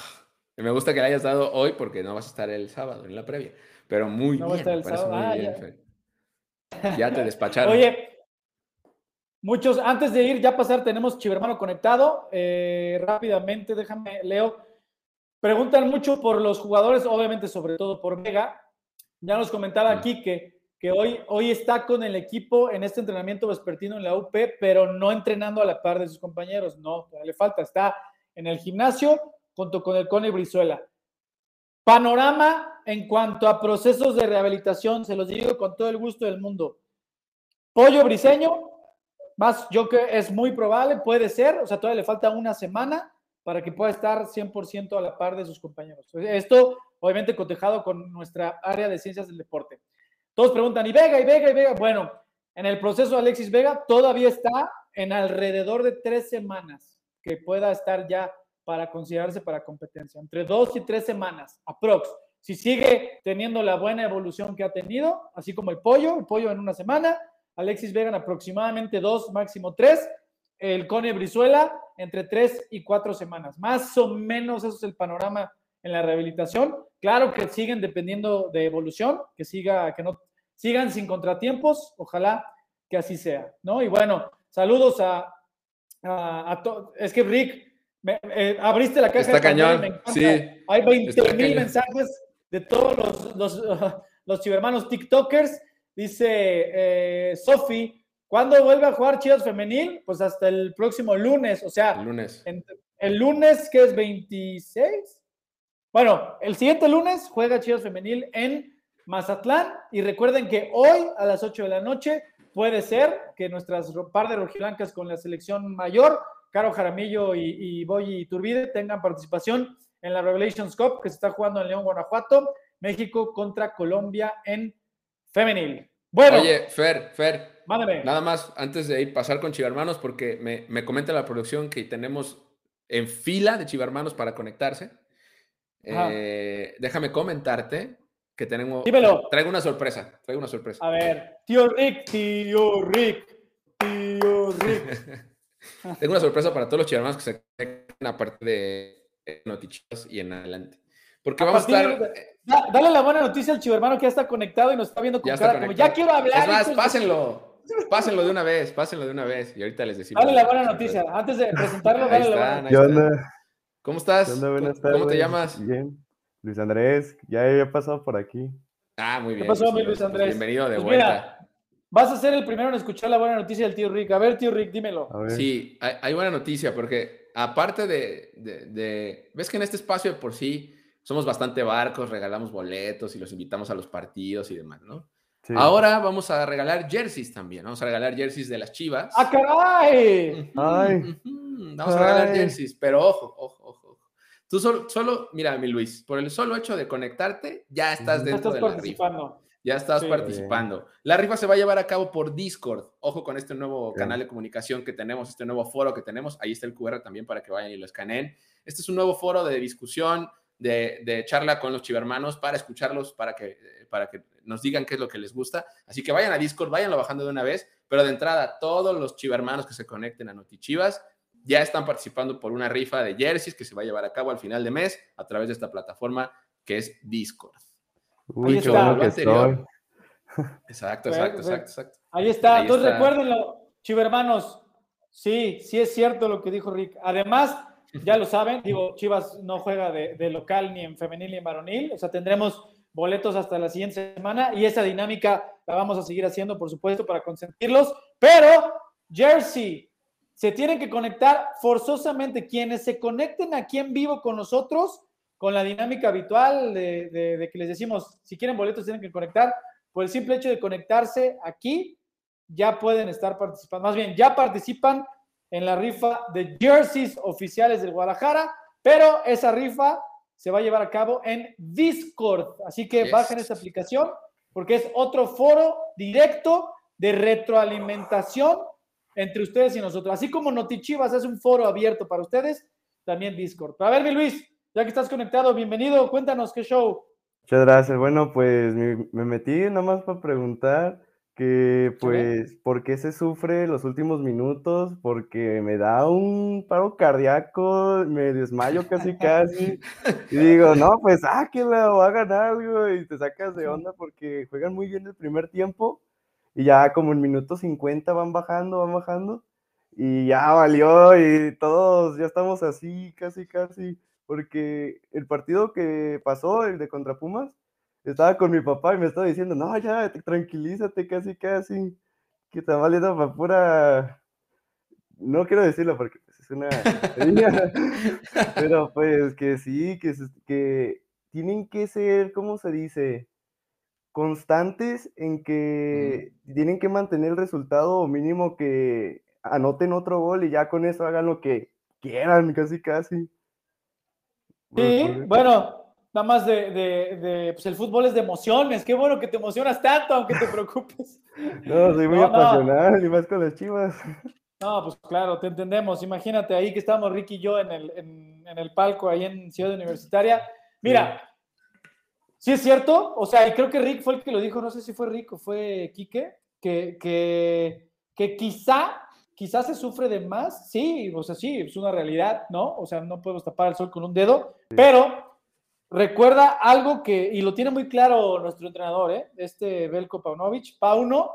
me gusta que le hayas dado hoy porque no vas a estar el sábado en la previa. Pero muy no bien, va a estar el sábado. Muy ah, bien, ya. ya te despacharon. Oye, Muchos, antes de ir ya pasar, tenemos Chivermano conectado. Eh, rápidamente, déjame, Leo. Preguntan mucho por los jugadores, obviamente, sobre todo por Vega. Ya nos comentaba aquí que, hoy está con el equipo en este entrenamiento vespertino en la UP, pero no entrenando a la par de sus compañeros. No, le falta. Está en el gimnasio junto con el Cone Brizuela. Panorama en cuanto a procesos de rehabilitación, se los digo con todo el gusto del mundo. Pollo briseño, más yo que es muy probable, puede ser, o sea, todavía le falta una semana para que pueda estar 100% a la par de sus compañeros. Esto, obviamente, cotejado con nuestra área de ciencias del deporte. Todos preguntan, ¿y Vega, y Vega, y Vega? Bueno, en el proceso de Alexis Vega todavía está en alrededor de tres semanas que pueda estar ya para considerarse para competencia. Entre dos y tres semanas, aprox. Si sigue teniendo la buena evolución que ha tenido, así como el pollo, el pollo en una semana, Alexis Vega en aproximadamente dos, máximo tres, el Cone Brizuela entre tres y cuatro semanas. Más o menos eso es el panorama en la rehabilitación. Claro que siguen dependiendo de evolución, que siga, que no sigan sin contratiempos, ojalá que así sea, ¿no? Y bueno, saludos a, a, todos. Es que Rick, eh, abriste la caja Está cañón, sí. Hay 20 mil mensajes de todos los, los, los chivermanos TikTokers. Dice eh, Sofi, ¿cuándo vuelve a jugar Chivas Femenil? Pues hasta el próximo lunes, o sea, el lunes. el lunes que es 26. Bueno, el siguiente lunes juega Chivas Femenil en Mazatlán y recuerden que hoy a las 8 de la noche puede ser que nuestras par de rojiblancas con la selección mayor, Caro Jaramillo y, y Boy Turbide, tengan participación en la Revelations Cup que se está jugando en León, Guanajuato, México contra Colombia en femenil. Bueno. Oye, Fer, Fer. Mándame. Nada más antes de ir pasar con Chivarmanos, porque me, me comenta la producción que tenemos en fila de Chivarmanos para conectarse. Eh, déjame comentarte que tenemos. Dímelo. Traigo una sorpresa. Traigo una sorpresa. A ver, tío Rick, tío Rick, tío Rick. tengo una sorpresa para todos los chivermanos que se conecten aparte de Notichas y en adelante. Porque vamos a estar. dale la buena noticia al chivermano que ya está conectado y nos está viendo con ya cara como ya quiero hablar. Es más, pásenlo. Pásenlo de una vez, pásenlo de una vez. Y ahorita les decimos. Dale la buena noticia. Antes de presentarlo, dale la buena noticia. ¿Cómo estás? ¿Cómo te llamas? Bien. Luis Andrés, ya he pasado por aquí. Ah, muy bien. ¿Qué pasó, mi Luis Andrés? Bienvenido de pues vuelta. vas a ser el primero en escuchar la buena noticia del tío Rick. A ver, tío Rick, dímelo. Sí, hay, buena noticia porque aparte de, de, Ves que en este espacio de por sí somos bastante barcos, regalamos boletos y los invitamos a los partidos y demás, ¿no? Ahora vamos a regalar jerseys también. Vamos a regalar jerseys de las chivas. ¡Ah, caray! Ay. Vamos a regalar jerseys, pero ojo, ojo. Tú solo, solo, mira, mi Luis, por el solo hecho de conectarte, ya estás dentro de la rifa. Ya estás participando. La rifa se va a llevar a cabo por Discord. Ojo con este nuevo canal de comunicación que tenemos, este nuevo foro que tenemos. Ahí está el QR también para que vayan y lo escaneen. Este es un nuevo foro de discusión, de, charla con los chivermanos para escucharlos, para que, para que nos digan qué es lo que les gusta. Así que vayan a Discord, váyanlo bajando de una vez. Pero de entrada, todos los chivermanos que se conecten a Notichivas ya están participando por una rifa de jerseys que se va a llevar a cabo al final de mes a través de esta plataforma que es Discord. Uy, qué bueno que estoy. Exacto, exacto, exacto, exacto. Ahí está. Entonces recuérdenlo, chivermanos. Sí, sí es cierto lo que dijo Rick. Además, ya lo saben, digo, Chivas no juega de, de, local ni en femenil ni en varonil, o sea, tendremos boletos hasta la siguiente semana y esa dinámica la vamos a seguir haciendo, por supuesto, para consentirlos, pero Jersey, se tienen que conectar forzosamente. Quienes se conecten aquí en vivo con nosotros, con la dinámica habitual de, que les decimos, si quieren boletos, tienen que conectar. Por el simple hecho de conectarse aquí, ya pueden estar participando. Más bien, ya participan en la rifa de jerseys oficiales del Guadalajara, pero esa rifa se va a llevar a cabo en Discord. Así que bajen esta aplicación porque es otro foro directo de retroalimentación entre ustedes y nosotros. Así como Notichivas es un foro abierto para ustedes, también Discord. A ver, mi Luis, ya que estás conectado, bienvenido, cuéntanos qué show. Muchas gracias. Bueno, pues me, metí nada más para preguntar que, pues, ¿por qué se sufre los últimos minutos? Porque me da un paro cardíaco, me desmayo casi, casi. Y digo, no, pues, ah, que la va a ganar, güey, y te sacas de onda porque juegan muy bien el primer tiempo y ya como en minuto 50 van bajando, van bajando, y ya valió, y todos ya estamos así, casi, casi, porque el partido que pasó, el de contra Pumas, estaba con mi papá y me estaba diciendo, no, ya, tranquilízate, casi, casi, que está valiendo para pura... No quiero decirlo porque pues, es una... pero pues que sí, que, que tienen que ser, ¿cómo se dice? Constantes en que tienen que mantener el resultado o mínimo que anoten otro gol y ya con eso hagan lo que quieran, casi, casi. Sí, bueno, nada más de, de, pues el fútbol es de emociones. Qué bueno que te emocionas tanto, aunque te preocupes. no, soy muy apasionado, y más con las chivas. No, pues claro, te entendemos. Imagínate ahí que estamos Ricky y yo en el, en, el palco ahí en Ciudad Universitaria. Mira, sí. Es cierto, o sea, y creo que Rick fue el que lo dijo, no sé si fue Rick o fue Quique, que, que, que quizá quizás se sufre de más, sí, o sea, sí, es una realidad, ¿no? O sea, no podemos tapar el sol con un dedo, pero recuerda algo que, y lo tiene muy claro nuestro entrenador, ¿eh? Este Belko Paunovic, Pauno,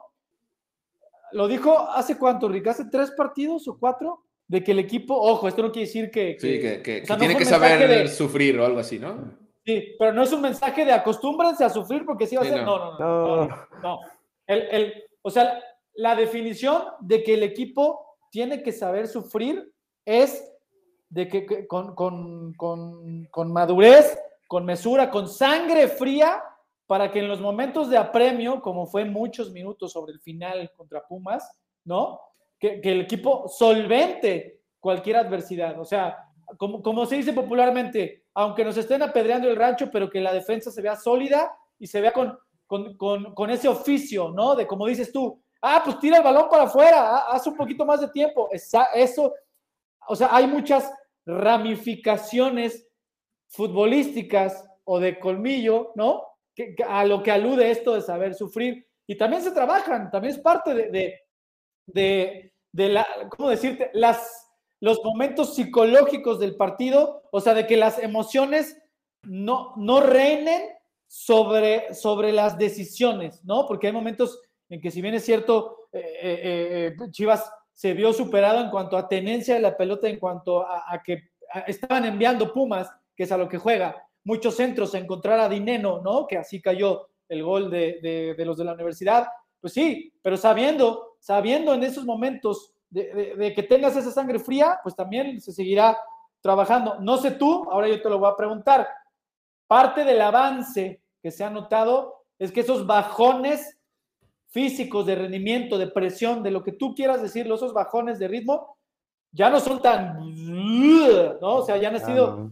lo dijo hace cuánto, Rick, hace tres partidos o cuatro, de que el equipo, ojo, esto no quiere decir que... sí, que, tiene que saber sufrir o algo así, ¿no? Sí, pero no es un mensaje de acostúmbrense a sufrir porque sí va a ser... No, no, no. no, no, El, el, o sea, la definición de que el equipo tiene que saber sufrir es de que, con, madurez, con mesura, con sangre fría, para que en los momentos de apremio, como fue muchos minutos sobre el final contra Pumas, ¿no? Que, el equipo solvente cualquier adversidad. O sea, como, como se dice popularmente, aunque nos estén apedreando el rancho, pero que la defensa se vea sólida y se vea con, con, con ese oficio, ¿no? De como dices tú, Ah, pues tira el balón para afuera, haz un poquito más de tiempo. Eso, o sea, hay muchas ramificaciones futbolísticas o de colmillo, ¿no? A lo que alude esto de saber sufrir. Y también se trabajan, también es parte de, de, de, la, ¿cómo decirte? Las, los momentos psicológicos del partido, o sea, de que las emociones no, no reinen sobre, sobre las decisiones, ¿no? Porque hay momentos en que si bien es cierto, eh, eh, eh, Chivas se vio superado en cuanto a tenencia de la pelota, en cuanto a, que estaban enviando Pumas, que es a lo que juega, muchos centros a encontrar a Dineno, ¿no? Que así cayó el gol de, los de la universidad. Pues sí, pero sabiendo, sabiendo en esos momentos de, de, que tengas esa sangre fría, pues también se seguirá trabajando. No sé tú, ahora yo te lo voy a preguntar. Parte del avance que se ha notado es que esos bajones físicos, de rendimiento, de presión, de lo que tú quieras decirlo, esos bajones de ritmo, ya no son tan, ¿no? O sea, ya han sido...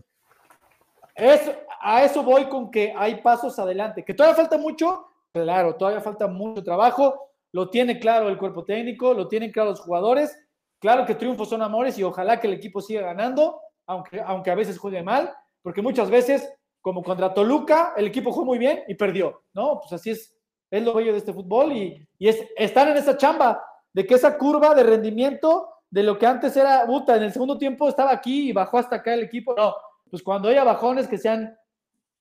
a eso voy con que hay pasos adelante. Que todavía falta mucho, claro, todavía falta mucho trabajo, lo tiene claro el cuerpo técnico, lo tienen claro los jugadores, claro que triunfos son amores y ojalá que el equipo siga ganando, aunque, aunque a veces juegue mal, porque muchas veces, como contra Toluca, el equipo jugó muy bien y perdió, ¿no? Pues así es, es lo bello de este fútbol y, y es estar en esa chamba de que esa curva de rendimiento de lo que antes era, puta, en el segundo tiempo estaba aquí y bajó hasta acá el equipo. No, pues cuando haya bajones que sean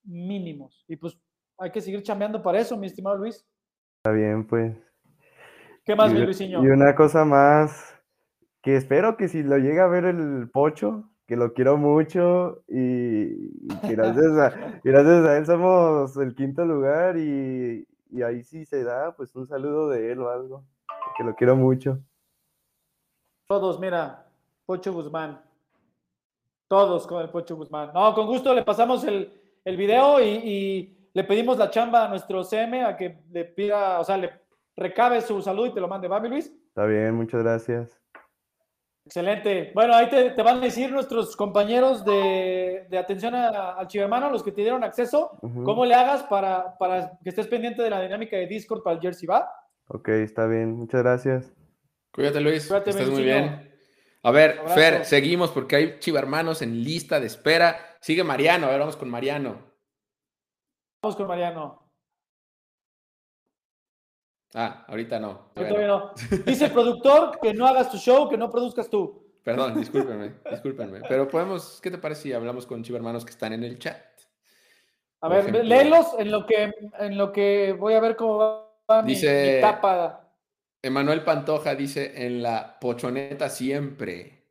mínimos. Y pues hay que seguir chambeando para eso, mi estimado Luis. Está bien, pues. ¿Qué más, mi Luisinho? Y una cosa más, que espero que si lo llega a ver el Pocho, que lo quiero mucho y, gracias, a, gracias a él somos el quinto lugar y, y ahí sí se da, pues un saludo de él o algo, que lo quiero mucho. Todos, mira, Pocho Guzmán. Todos con el Pocho Guzmán. No, con gusto le pasamos el, el video y, le pedimos la chamba a nuestro CM a que le pida, o sea, le recabe su salud y te lo mande. ¿Va, mi Luis? Está bien, muchas gracias. Excelente. Bueno, ahí te, van a decir nuestros compañeros de, atención al chivermano, los que te dieron acceso, cómo le hagas para, que estés pendiente de la dinámica de Discord para el Jersey, ¿va? Ok, está bien. Muchas gracias. Cuídate, Luis. Cuídate, Estás muy bien. A ver, Fer, seguimos porque hay chivermanos en lista de espera. Sigue Mariano. A ver, vamos con Mariano. Vamos con Mariano. Ah, ahorita no. Dice el productor que no hagas tu show, que no produzcas tú. Perdón, discúlpenme, discúlpenme. Pero podemos, ¿qué te parece si hablamos con chivermanos que están en el chat? A ver, léelos en lo que en lo que voy a ver cómo va mi, dice, tapa. Emanuel Pantoja dice en la pochoneta siempre.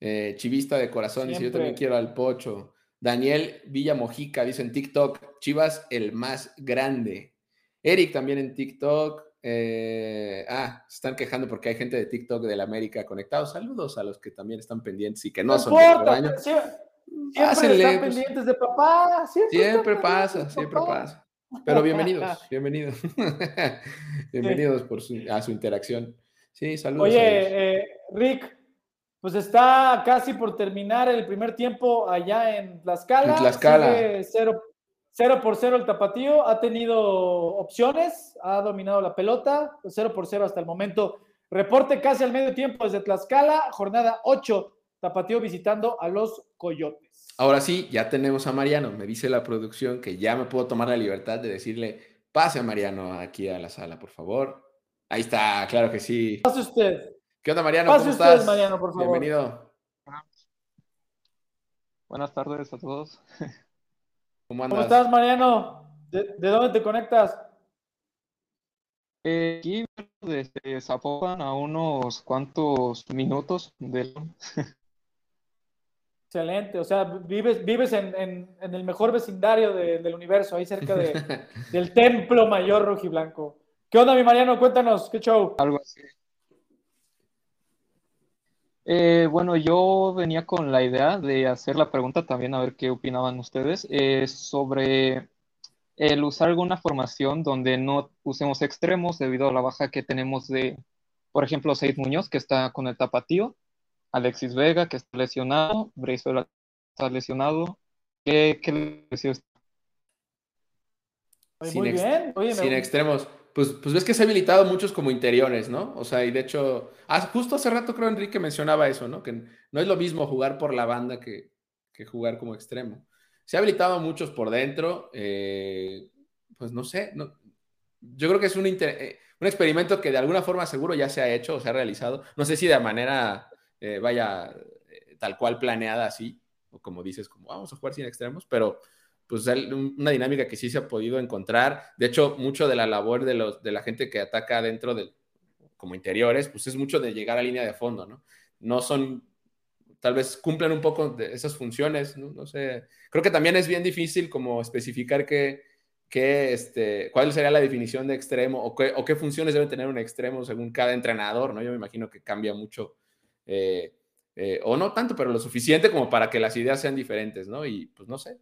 Eh, chivista de corazón dice yo también quiero al pocho. Daniel Villamojica dice en TikTok, Chivas el más grande. Eric también en TikTok. Eh, ah, se están quejando porque hay gente de TikTok de la América conectados. Saludos a los que también están pendientes y que no, son importa, Siempre están pues. pendientes de papá. Siempre, pasa, siempre pasa. Pero bienvenidos, bienvenidos. bienvenidos por a su interacción. Sí, saludos. Oye, eh, Rick, pues está casi por terminar el primer tiempo allá en Tlaxcala. En Tlaxcala. Cero, cero, por cero el tapatío. Ha tenido opciones, ha dominado la pelota. Cero por cero hasta el momento. Reporte casi al medio tiempo desde Tlaxcala. Jornada 8. Tapatío visitando a los Coyotes. Ahora sí, ya tenemos a Mariano. Me dice la producción que ya me puedo tomar la libertad de decirle, pase a Mariano aquí a la sala, por favor. Ahí está, claro que sí. Pase usted. ¿Qué onda, Mariano? Pase usted, Mariano, por favor. Bienvenido. Buenas tardes a todos. ¿Cómo andas? ¿Cómo estás, Mariano? ¿De, dónde te conectas? Eh, aquí desde Zapopan a unos cuantos minutos del... Excelente, o sea, vives, vives en, el mejor vecindario del universo, ahí cerca de, del templo mayor rojiblanco. ¿Qué onda, mi Mariano? Cuéntanos, ¿qué show? Algo así. Eh, bueno, yo venía con la idea de hacer la pregunta también, a ver qué opinaban ustedes, eh, sobre el usar alguna formación donde no usemos extremos debido a la baja que tenemos de, por ejemplo, Seid Muñoz, que está con el tapatío, Alexis Vega, que está lesionado, Brizuela está lesionado. ¿Qué, qué le decía Muy bien. sin extremos. Pues, pues ves que se ha habilitado muchos como interiores, ¿no? O sea, y de hecho, ah, justo hace rato creo Enrique mencionaba eso, ¿no? Que no es lo mismo jugar por la banda que, jugar como extremo. Se ha habilitado muchos por dentro, eh, pues no sé, no, yo creo que es un, eh, un experimento que de alguna forma seguro ya se ha hecho o se ha realizado. No sé si de manera eh, vaya eh, tal cual planeada así, o como dices, como vamos a jugar sin extremos, pero pues una dinámica que sí se ha podido encontrar. De hecho, mucho de la labor de, los, de la gente que ataca dentro del, como interiores, pues es mucho de llegar a línea de fondo, ¿no? No son, tal vez cumplen un poco de esas funciones, ¿no? no sé. Creo que también es bien difícil como especificar qué, qué, este, cuál sería la definición de extremo o qué, o qué funciones debe tener un extremo según cada entrenador, ¿no? Yo me imagino que cambia mucho eh, eh, o no tanto, pero lo suficiente como para que las ideas sean diferentes, ¿no? Y pues no sé,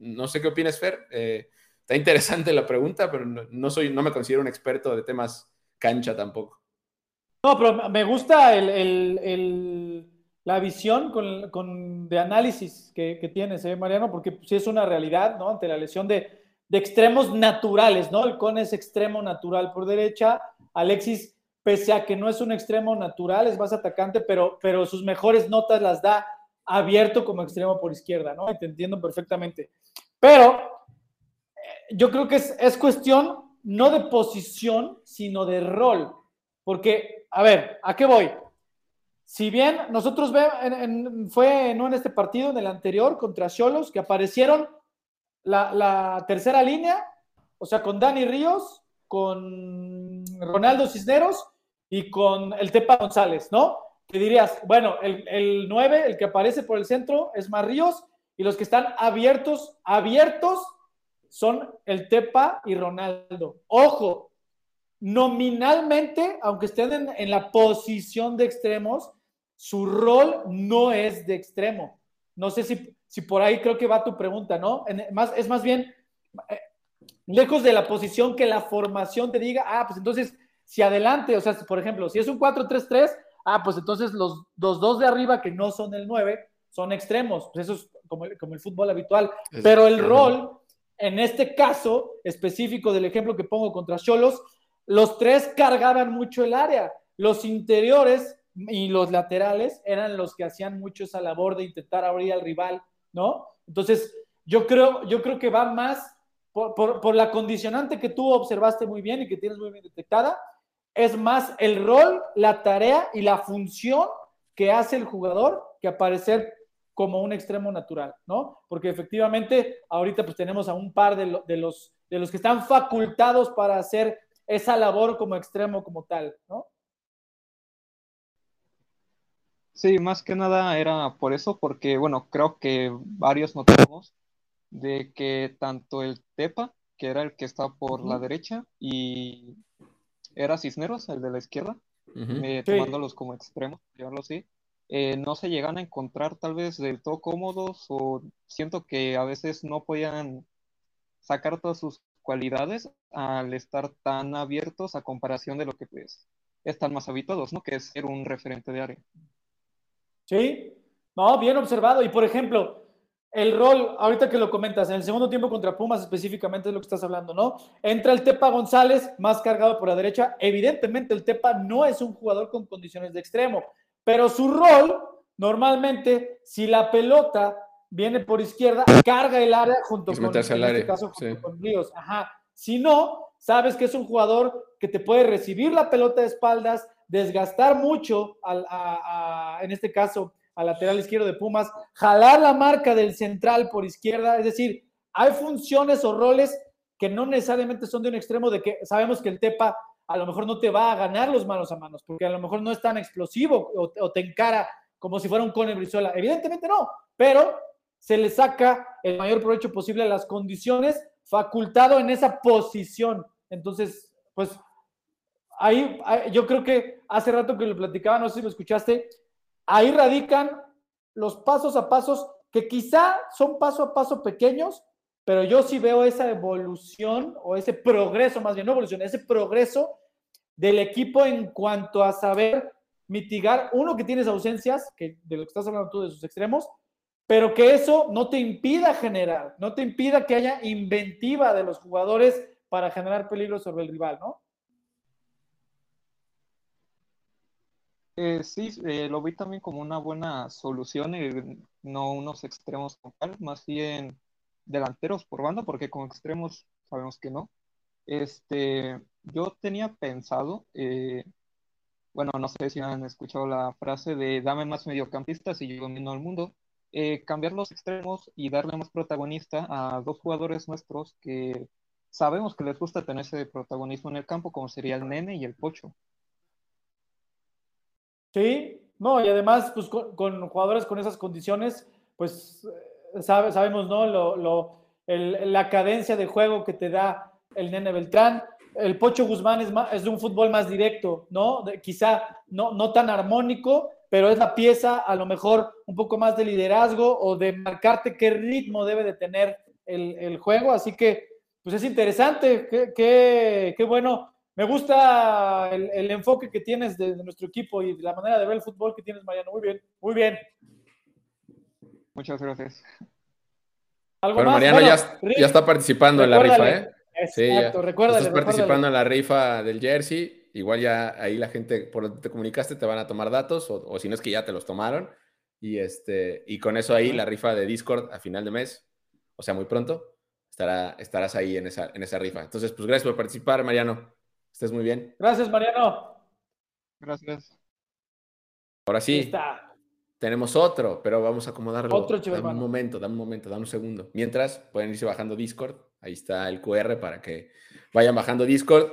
no sé qué opinas, Fer. Eh, está interesante la pregunta, pero no, soy, no me considero un experto de temas cancha tampoco. No, pero me gusta la visión con, de análisis que, tienes, Mariano? Porque sí es una realidad, ¿no? Ante la lesión de, de extremos naturales, ¿no? El con es extremo natural por derecha, Alexis pese a que no es un extremo natural, es más atacante, pero, pero sus mejores notas las da abierto como extremo por izquierda, ¿no? te entiendo perfectamente. Pero eh, yo creo que es, cuestión no de posición, sino de rol. Porque, a ver, ¿a qué voy? Si bien nosotros vemos, fue no en este partido, en el anterior contra Cholos, que aparecieron la, la tercera línea, o sea, con Dani Ríos, con Ronaldo Cisneros y con el Tepa González, ¿no? Que dirías, bueno, el, el 9, el que aparece por el centro, es más Ríos, y los que están abiertos, abiertos, son el Tepa y Ronaldo. Ojo, nominalmente, aunque estén en, la posición de extremos, su rol no es de extremo. No sé si, si por ahí creo que va tu pregunta, ¿no? más, es más bien, eh, lejos de la posición que la formación te diga, ah, pues entonces, si adelante, o sea, por ejemplo, si es un 4-3-3, ah, pues entonces los, dos de arriba que no son el 9 son extremos, pues eso es como, como el fútbol habitual, pero el rol, en este caso específico del ejemplo que pongo contra Cholos, los tres cargaban mucho el área, los interiores y los laterales eran los que hacían mucho esa labor de intentar abrir al rival, ¿no? Entonces, yo creo, yo creo que va más por, la condicionante que tú observaste muy bien y que tienes muy bien detectada, es más el rol, la tarea y la función que hace el jugador que aparecer como un extremo natural, ¿no? Porque efectivamente ahorita pues tenemos a un par de, de, los, de los que están facultados para hacer esa labor como extremo como tal, ¿no? Sí, más que nada era por eso, porque bueno, creo que varios notamos de que tanto el Tepa, que era el que estaba por la derecha, y era Cisneros, el de la izquierda, eh, tomándolos como extremos, llamarlo así, eh, no se llegan a encontrar tal vez del todo cómodos o siento que a veces no podían sacar todas sus cualidades al estar tan abiertos a comparación de lo que pues están más habituados, ¿no? Que es ser un referente de área. Sí, no, bien observado. Y por ejemplo, el rol, ahorita que lo comentas, en el segundo tiempo contra Pumas específicamente es lo que estás hablando, ¿no? Entra el Tepa González, más cargado por la derecha. Evidentemente el Tepa no es un jugador con condiciones de extremo, pero su rol, normalmente, si la pelota viene por izquierda, carga el área junto con, este caso, con Ríos. Ajá. Si no, sabes que es un jugador que te puede recibir la pelota de espaldas, desgastar mucho, al, en este caso, al lateral izquierdo de Pumas, jalar la marca del central por izquierda, es decir, hay funciones o roles que no necesariamente son de un extremo de que sabemos que el Tepa a lo mejor no te va a ganar los manos a manos, porque a lo mejor no es tan explosivo o, te encara como si fuera un Cone Brizuela. Evidentemente no, pero se le saca el mayor provecho posible a las condiciones facultado en esa posición. Entonces, pues ahí, yo creo que hace rato que lo platicaba, no sé si lo escuchaste, ahí radican los pasos a pasos que quizá son paso a paso pequeños, pero yo sí veo esa evolución o ese progreso, más bien no evolución, ese progreso del equipo en cuanto a saber mitigar, uno que tienes ausencias, que de lo que estás hablando tú de sus extremos, pero que eso no te impida generar, no te impida que haya inventiva de los jugadores para generar peligro sobre el rival, ¿no? Eh, sí, eh, lo vi también como una buena solución, y no unos extremos más bien delanteros por banda, porque con extremos sabemos que no. Este, yo tenía pensado, eh, bueno, no sé si han escuchado la frase de dame más mediocampistas y yo domino el mundo. Eh, cambiar los extremos y darle más protagonista a dos jugadores nuestros que sabemos que les gusta tener ese protagonismo en el campo, como sería el Nene y el Pocho. Sí, no, y además, pues con, jugadores con esas condiciones, pues eh, sabemos, ¿no? Lo, la cadencia de juego que te da el Nene Beltrán. El Pocho Guzmán es, es de un fútbol más directo, ¿no? quizá no, no tan armónico, pero es la pieza a lo mejor un poco más de liderazgo o de marcarte qué ritmo debe de tener el, juego. Así que, pues es interesante, qué, qué, bueno. Me gusta el, enfoque que tienes de, nuestro equipo y la manera de ver el fútbol que tienes, Mariano. Muy bien, muy bien. Muchas gracias. ¿Algo Mariano ya, está participando en la rifa, ¿eh? Sí, ya. Estás participando en la rifa del jersey igual ya ahí la gente por donde te comunicaste te van a tomar datos o, si no es que ya te los tomaron. Y, este, y con eso ahí la rifa de Discord a final de mes, o sea, muy pronto, estará, estarás ahí en esa, en esa rifa. Entonces, pues gracias por participar, Mariano. Estés muy bien. Gracias, Mariano. Gracias. Ahora sí. Tenemos otro, pero vamos a acomodarlo. Otro, Dame un momento, dame un momento, dame un segundo. Mientras, pueden irse bajando Discord. Ahí está el QR para que vayan bajando Discord.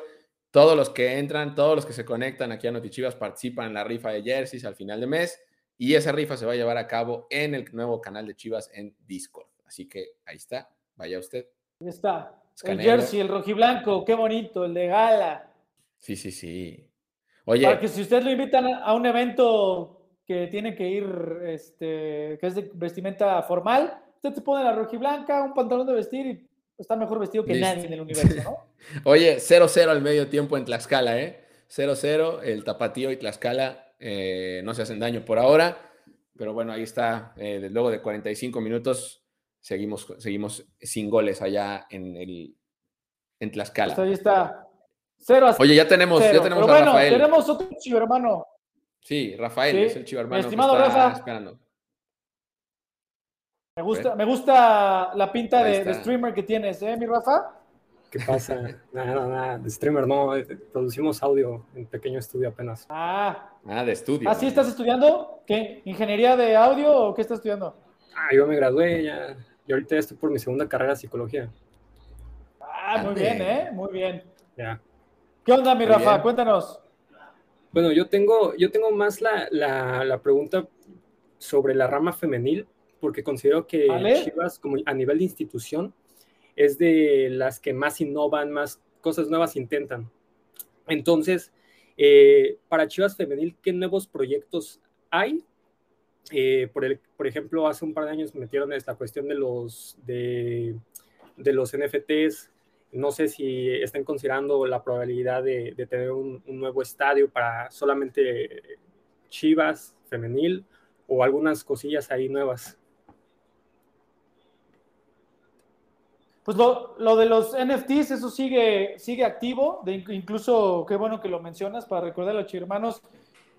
Todos los que entran, todos los que se conectan aquí a Notichivas participan en la rifa de jerseys al final de mes y esa rifa se va a llevar a cabo en el nuevo canal de Chivas en Discord. Así que ahí está, vaya usted. Ahí está. El jersey, el rojiblanco, qué bonito, el de gala. Sí, sí, sí. Oye. Para que si usted lo invitan a un evento que tiene que ir, este, que es de vestimenta formal, usted se pone la rojiblanca, un pantalón de vestir y está mejor vestido que nadie en el universo, ¿no? Oye, 0-0 al medio tiempo en Tlaxcala, ¿eh? 0-0, el Tapatío y Tlaxcala eh, no se hacen daño por ahora, pero bueno, ahí está, eh, luego de 45 minutos seguimos, seguimos sin goles allá en, el, en Tlaxcala. Pues ahí está. 0 Oye, ya tenemos, ya tenemos a bueno, tenemos otro chivo hermano. Sí, Rafael es el chivo hermano. estimado Rafa. Esperando. Me gusta, me gusta la pinta de, streamer que tienes, ¿eh, mi Rafa? ¿Qué pasa? nada, nada, de streamer no, eh, producimos audio en pequeño estudio apenas. Ah, ah de estudio. ¿Ah, sí estás estudiando? ¿Qué? ¿Ingeniería de audio o qué estás estudiando? Ah, yo me gradué ya, y ahorita estoy por mi segunda carrera de psicología. Ah, muy bien, ¿eh? Muy bien. Ya. ¿Qué onda, mi Rafa? Cuéntanos. Bueno, yo tengo, yo tengo más la, la, la pregunta sobre la rama femenil porque considero que Chivas, como a nivel de institución, es de las que más innovan, más cosas nuevas intentan. Entonces, eh, para Chivas Femenil, ¿qué nuevos proyectos hay Eh, por, el, por ejemplo, hace un par de años metieron esta cuestión de los, de, de los NFTs. No sé si están considerando la probabilidad de, de tener un, un, nuevo estadio para solamente Chivas femenil o algunas cosillas ahí nuevas. Pues lo, de los NFTs, eso sigue, sigue activo. De, incluso, qué bueno que lo mencionas para recordar a los hermanos.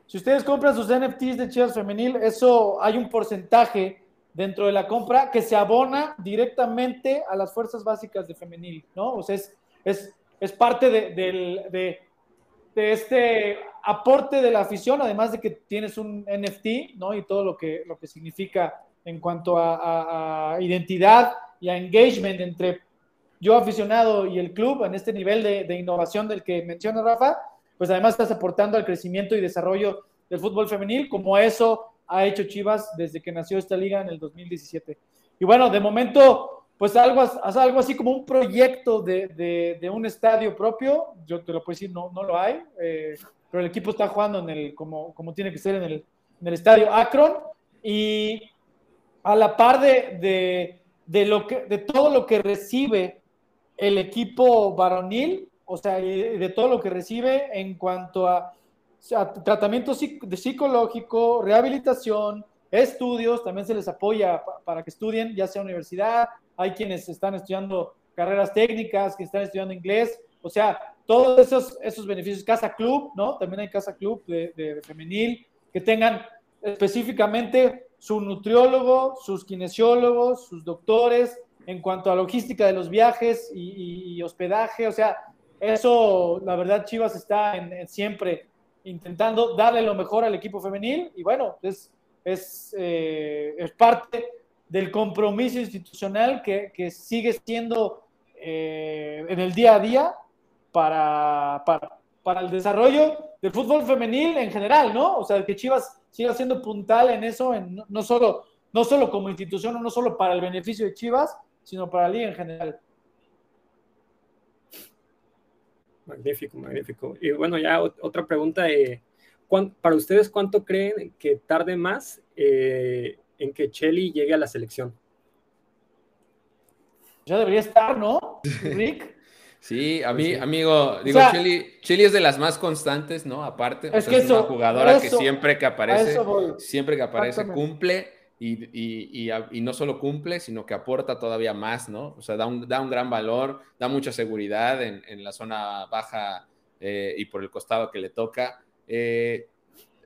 Si ustedes compran sus NFTs de Chivas Femenil, eso hay un porcentaje dentro de la compra que se abona directamente a las fuerzas básicas de femenil, ¿no? O sea, es, es, es parte de, de, de, este aporte de la afición, además de que tienes un NFT, ¿no? Y todo lo que, lo que significa en cuanto a identidad y a engagement entre yo aficionado y el club en este nivel de, de, innovación del que menciona Rafa, pues además estás aportando al crecimiento y desarrollo del fútbol femenil, como eso ha hecho Chivas desde que nació esta liga en el 2017. Y bueno, de momento, pues algo, algo así como un proyecto de, de, de un estadio propio, yo te lo puedo decir, no, no lo hay, eh, pero el equipo está jugando en el, como, como tiene que ser en el, en el estadio Akron, y a la par de, de de, lo que, de todo lo que recibe el equipo varonil, o sea, de todo lo que recibe en cuanto a, a tratamiento psicológico, rehabilitación, estudios, también se les apoya para que estudien, ya sea universidad, hay quienes están estudiando carreras técnicas, que están estudiando inglés, o sea, todos esos, esos beneficios, casa club, ¿no? También hay casa club de, de femenil, que tengan específicamente su nutriólogo, sus kinesiólogos, sus doctores, en cuanto a logística de los viajes y, hospedaje, o sea, eso, la verdad, Chivas está siempre intentando darle lo mejor al equipo femenil y bueno, es, es, eh, parte del compromiso institucional que, sigue siendo eh, en el día a día para el desarrollo del fútbol femenil en general, ¿no? O sea, que Chivas siga siendo puntal en eso, en, no, solo, no solo como institución, o no solo para el beneficio de Chivas, sino para la liga en general. Magnífico, magnífico. Y bueno, ya otra pregunta. Eh, para ustedes, ¿cuánto creen que tarde más eh, en que Chelly llegue a la selección? Ya debería estar, ¿no, Rick? Sí, a mí, amigo, digo, o sea, Chile, Chile, es de las más constantes, ¿no? Aparte, es, o sea, que es eso, una jugadora eso, que siempre que aparece, siempre que aparece cumple y, y, y, y, no solo cumple, sino que aporta todavía más, ¿no? O sea, da un, da un gran valor, da mucha seguridad en, en la zona baja eh, y por el costado que le toca. Eh,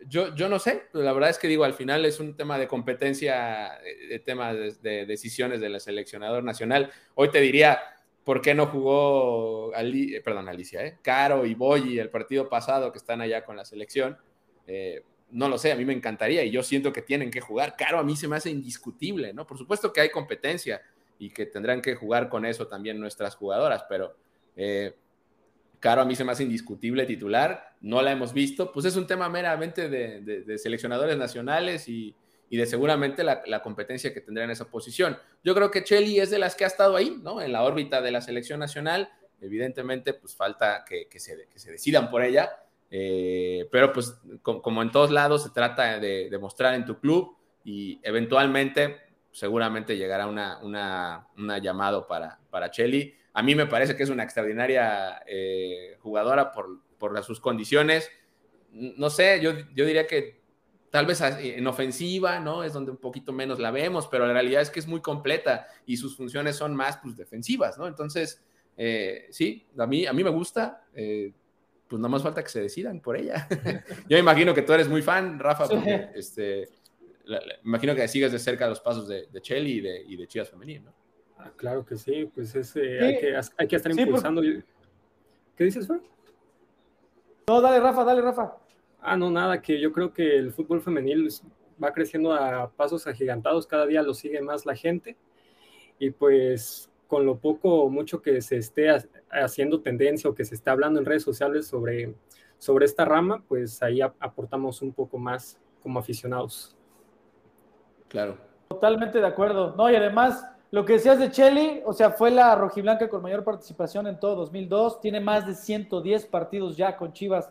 yo, yo no sé, la verdad es que digo, al final es un tema de competencia, de tema de, de decisiones del seleccionador nacional. Hoy te diría, ¿Por qué no jugó, perdón, Alicia, eh? Caro y Boyi el partido pasado que están allá con la selección? Eh, no lo sé, a mí me encantaría y yo siento que tienen que jugar. Caro a mí se me hace indiscutible, ¿no? Por supuesto que hay competencia y que tendrán que jugar con eso también nuestras jugadoras, pero eh, Caro a mí se me hace indiscutible titular, no la hemos visto, pues es un tema meramente de, de seleccionadores nacionales y, y de seguramente la, competencia que tendrá en esa posición. Yo creo que Chelly es de las que ha estado ahí, ¿no? En la órbita de la selección nacional. Evidentemente, pues falta que, que, se, que se, decidan por ella, eh, pero pues com, como en todos lados se trata de, de, mostrar en tu club y eventualmente seguramente llegará una, una, una llamado para, para Chelly. A mí me parece que es una extraordinaria eh, jugadora por, por sus condiciones. No sé, yo, yo diría que tal vez en ofensiva, ¿no? Es donde un poquito menos la vemos, pero la realidad es que es muy completa y sus funciones son más, pues, defensivas, ¿no? Entonces, eh, sí, a mí, a mí me gusta, eh, pues nada más falta que se decidan por ella. Yo imagino que tú eres muy fan, Rafa, porque sí. este, la, la, imagino que sigues de cerca los pasos de, de Chelly y de, y de Chivas Femenil, ¿no? Ah, claro que sí, pues es, eh, sí. Hay, que, hay, que, estar impulsando. ¿Qué dices, Fer? No, dale, Rafa, dale, Rafa. Ah, no, nada, que yo creo que el fútbol femenil va creciendo a pasos agigantados, cada día lo sigue más la gente y pues con lo poco o mucho que se esté haciendo tendencia o que se está hablando en redes sociales sobre, sobre esta rama, pues ahí aportamos un poco más como aficionados. Claro. Totalmente de acuerdo. No, y además, lo que decías de Cheli, o sea, fue la rojiblanca con mayor participación en todo 2002, tiene más de 110 partidos ya con Chivas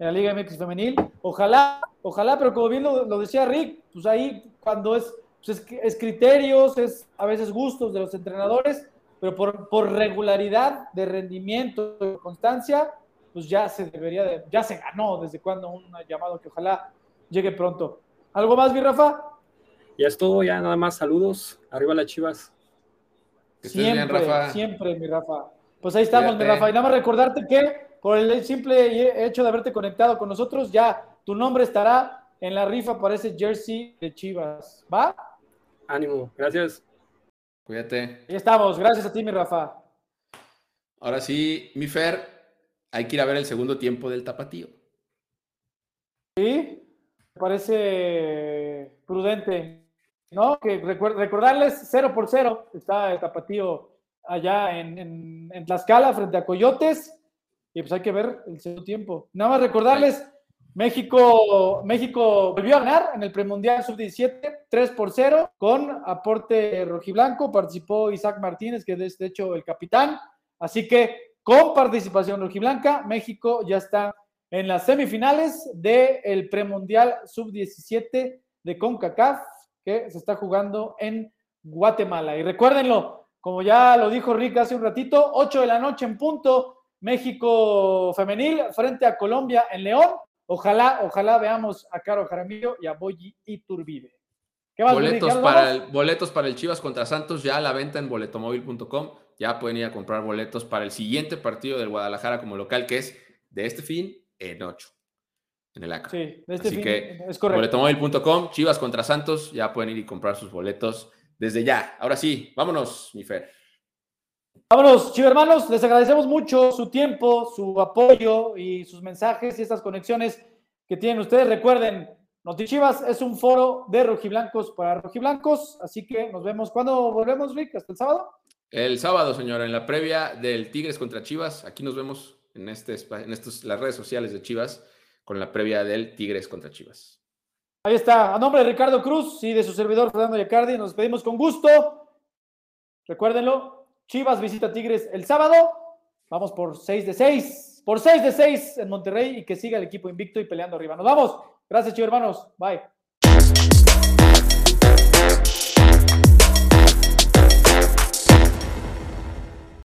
en la Liga MX femenil. Ojalá, ojalá, pero como bien lo, decía Rick, pues ahí cuando es, pues es, criterios, es a veces gustos de los entrenadores, pero por, por regularidad de rendimiento, de constancia, pues ya se debería de, ya se ganó desde cuando un llamado que ojalá llegue pronto. ¿Algo más, mi Rafa? Ya es todo, ya nada más saludos. Arriba las chivas. Siempre, siempre, mi Rafa. Pues ahí estamos, mi Rafa. Y nada más recordarte que por el simple hecho de haberte conectado con nosotros, ya tu nombre estará en la rifa para ese jersey de Chivas. ¿Va? Ánimo, gracias. Cuídate. Ahí estamos, gracias a ti, mi Rafa. Ahora sí, mi Fer, hay que ir a ver el segundo tiempo del tapatío. Sí, me parece prudente, ¿no? Que recordarles 0 por 0, está el tapatío allá en, en, en Tlaxcala frente a Coyotes y pues hay que ver el segundo tiempo. Nada más recordarles, México, México volvió a ganar en el premundial sub-17, 3 por 0, con aporte rojiblanco. Participó Isaac Martínez, que es de hecho el capitán. Así que con participación rojiblanca, México ya está en las semifinales del premundial sub-17 de CONCACAF, que se está jugando en Guatemala. Y recuérdenlo, como ya lo dijo Rick hace un ratito, 8 de la noche en punto México femenil frente a Colombia en León. Ojalá, ojalá veamos a Caro Jaramillo y a Boyi Iturbide. ¿Qué boletos, para el, boletos para el Chivas contra Santos ya a la venta en boletomóvil.com. Ya pueden ir a comprar boletos para el siguiente partido del Guadalajara como local, que es de este fin en 8, en el ACA. Sí, de este Así fin que es boletomóvil.com, Chivas contra Santos, ya pueden ir y comprar sus boletos desde ya. Ahora sí, vámonos, mi Fer. Vámonos, hermanos, les agradecemos mucho su tiempo, su apoyo y sus mensajes y estas conexiones que tienen ustedes. Recuerden, Notichivas es un foro de rojiblancos para rojiblancos, así que nos vemos. ¿Cuándo volvemos, Rick? ¿Hasta el sábado? El sábado, señora, en la previa del Tigres contra Chivas. Aquí nos vemos en, este, en estos, las redes sociales de Chivas con la previa del Tigres contra Chivas. Ahí está. A nombre de Ricardo Cruz y de su servidor Fernando Yacardi, nos despedimos con gusto. Recuérdenlo, Chivas visita Tigres el sábado. Vamos por 6 de 6. Por 6 de 6 en Monterrey y que siga el equipo invicto y peleando arriba. Nos vamos. Gracias, chicos hermanos. Bye.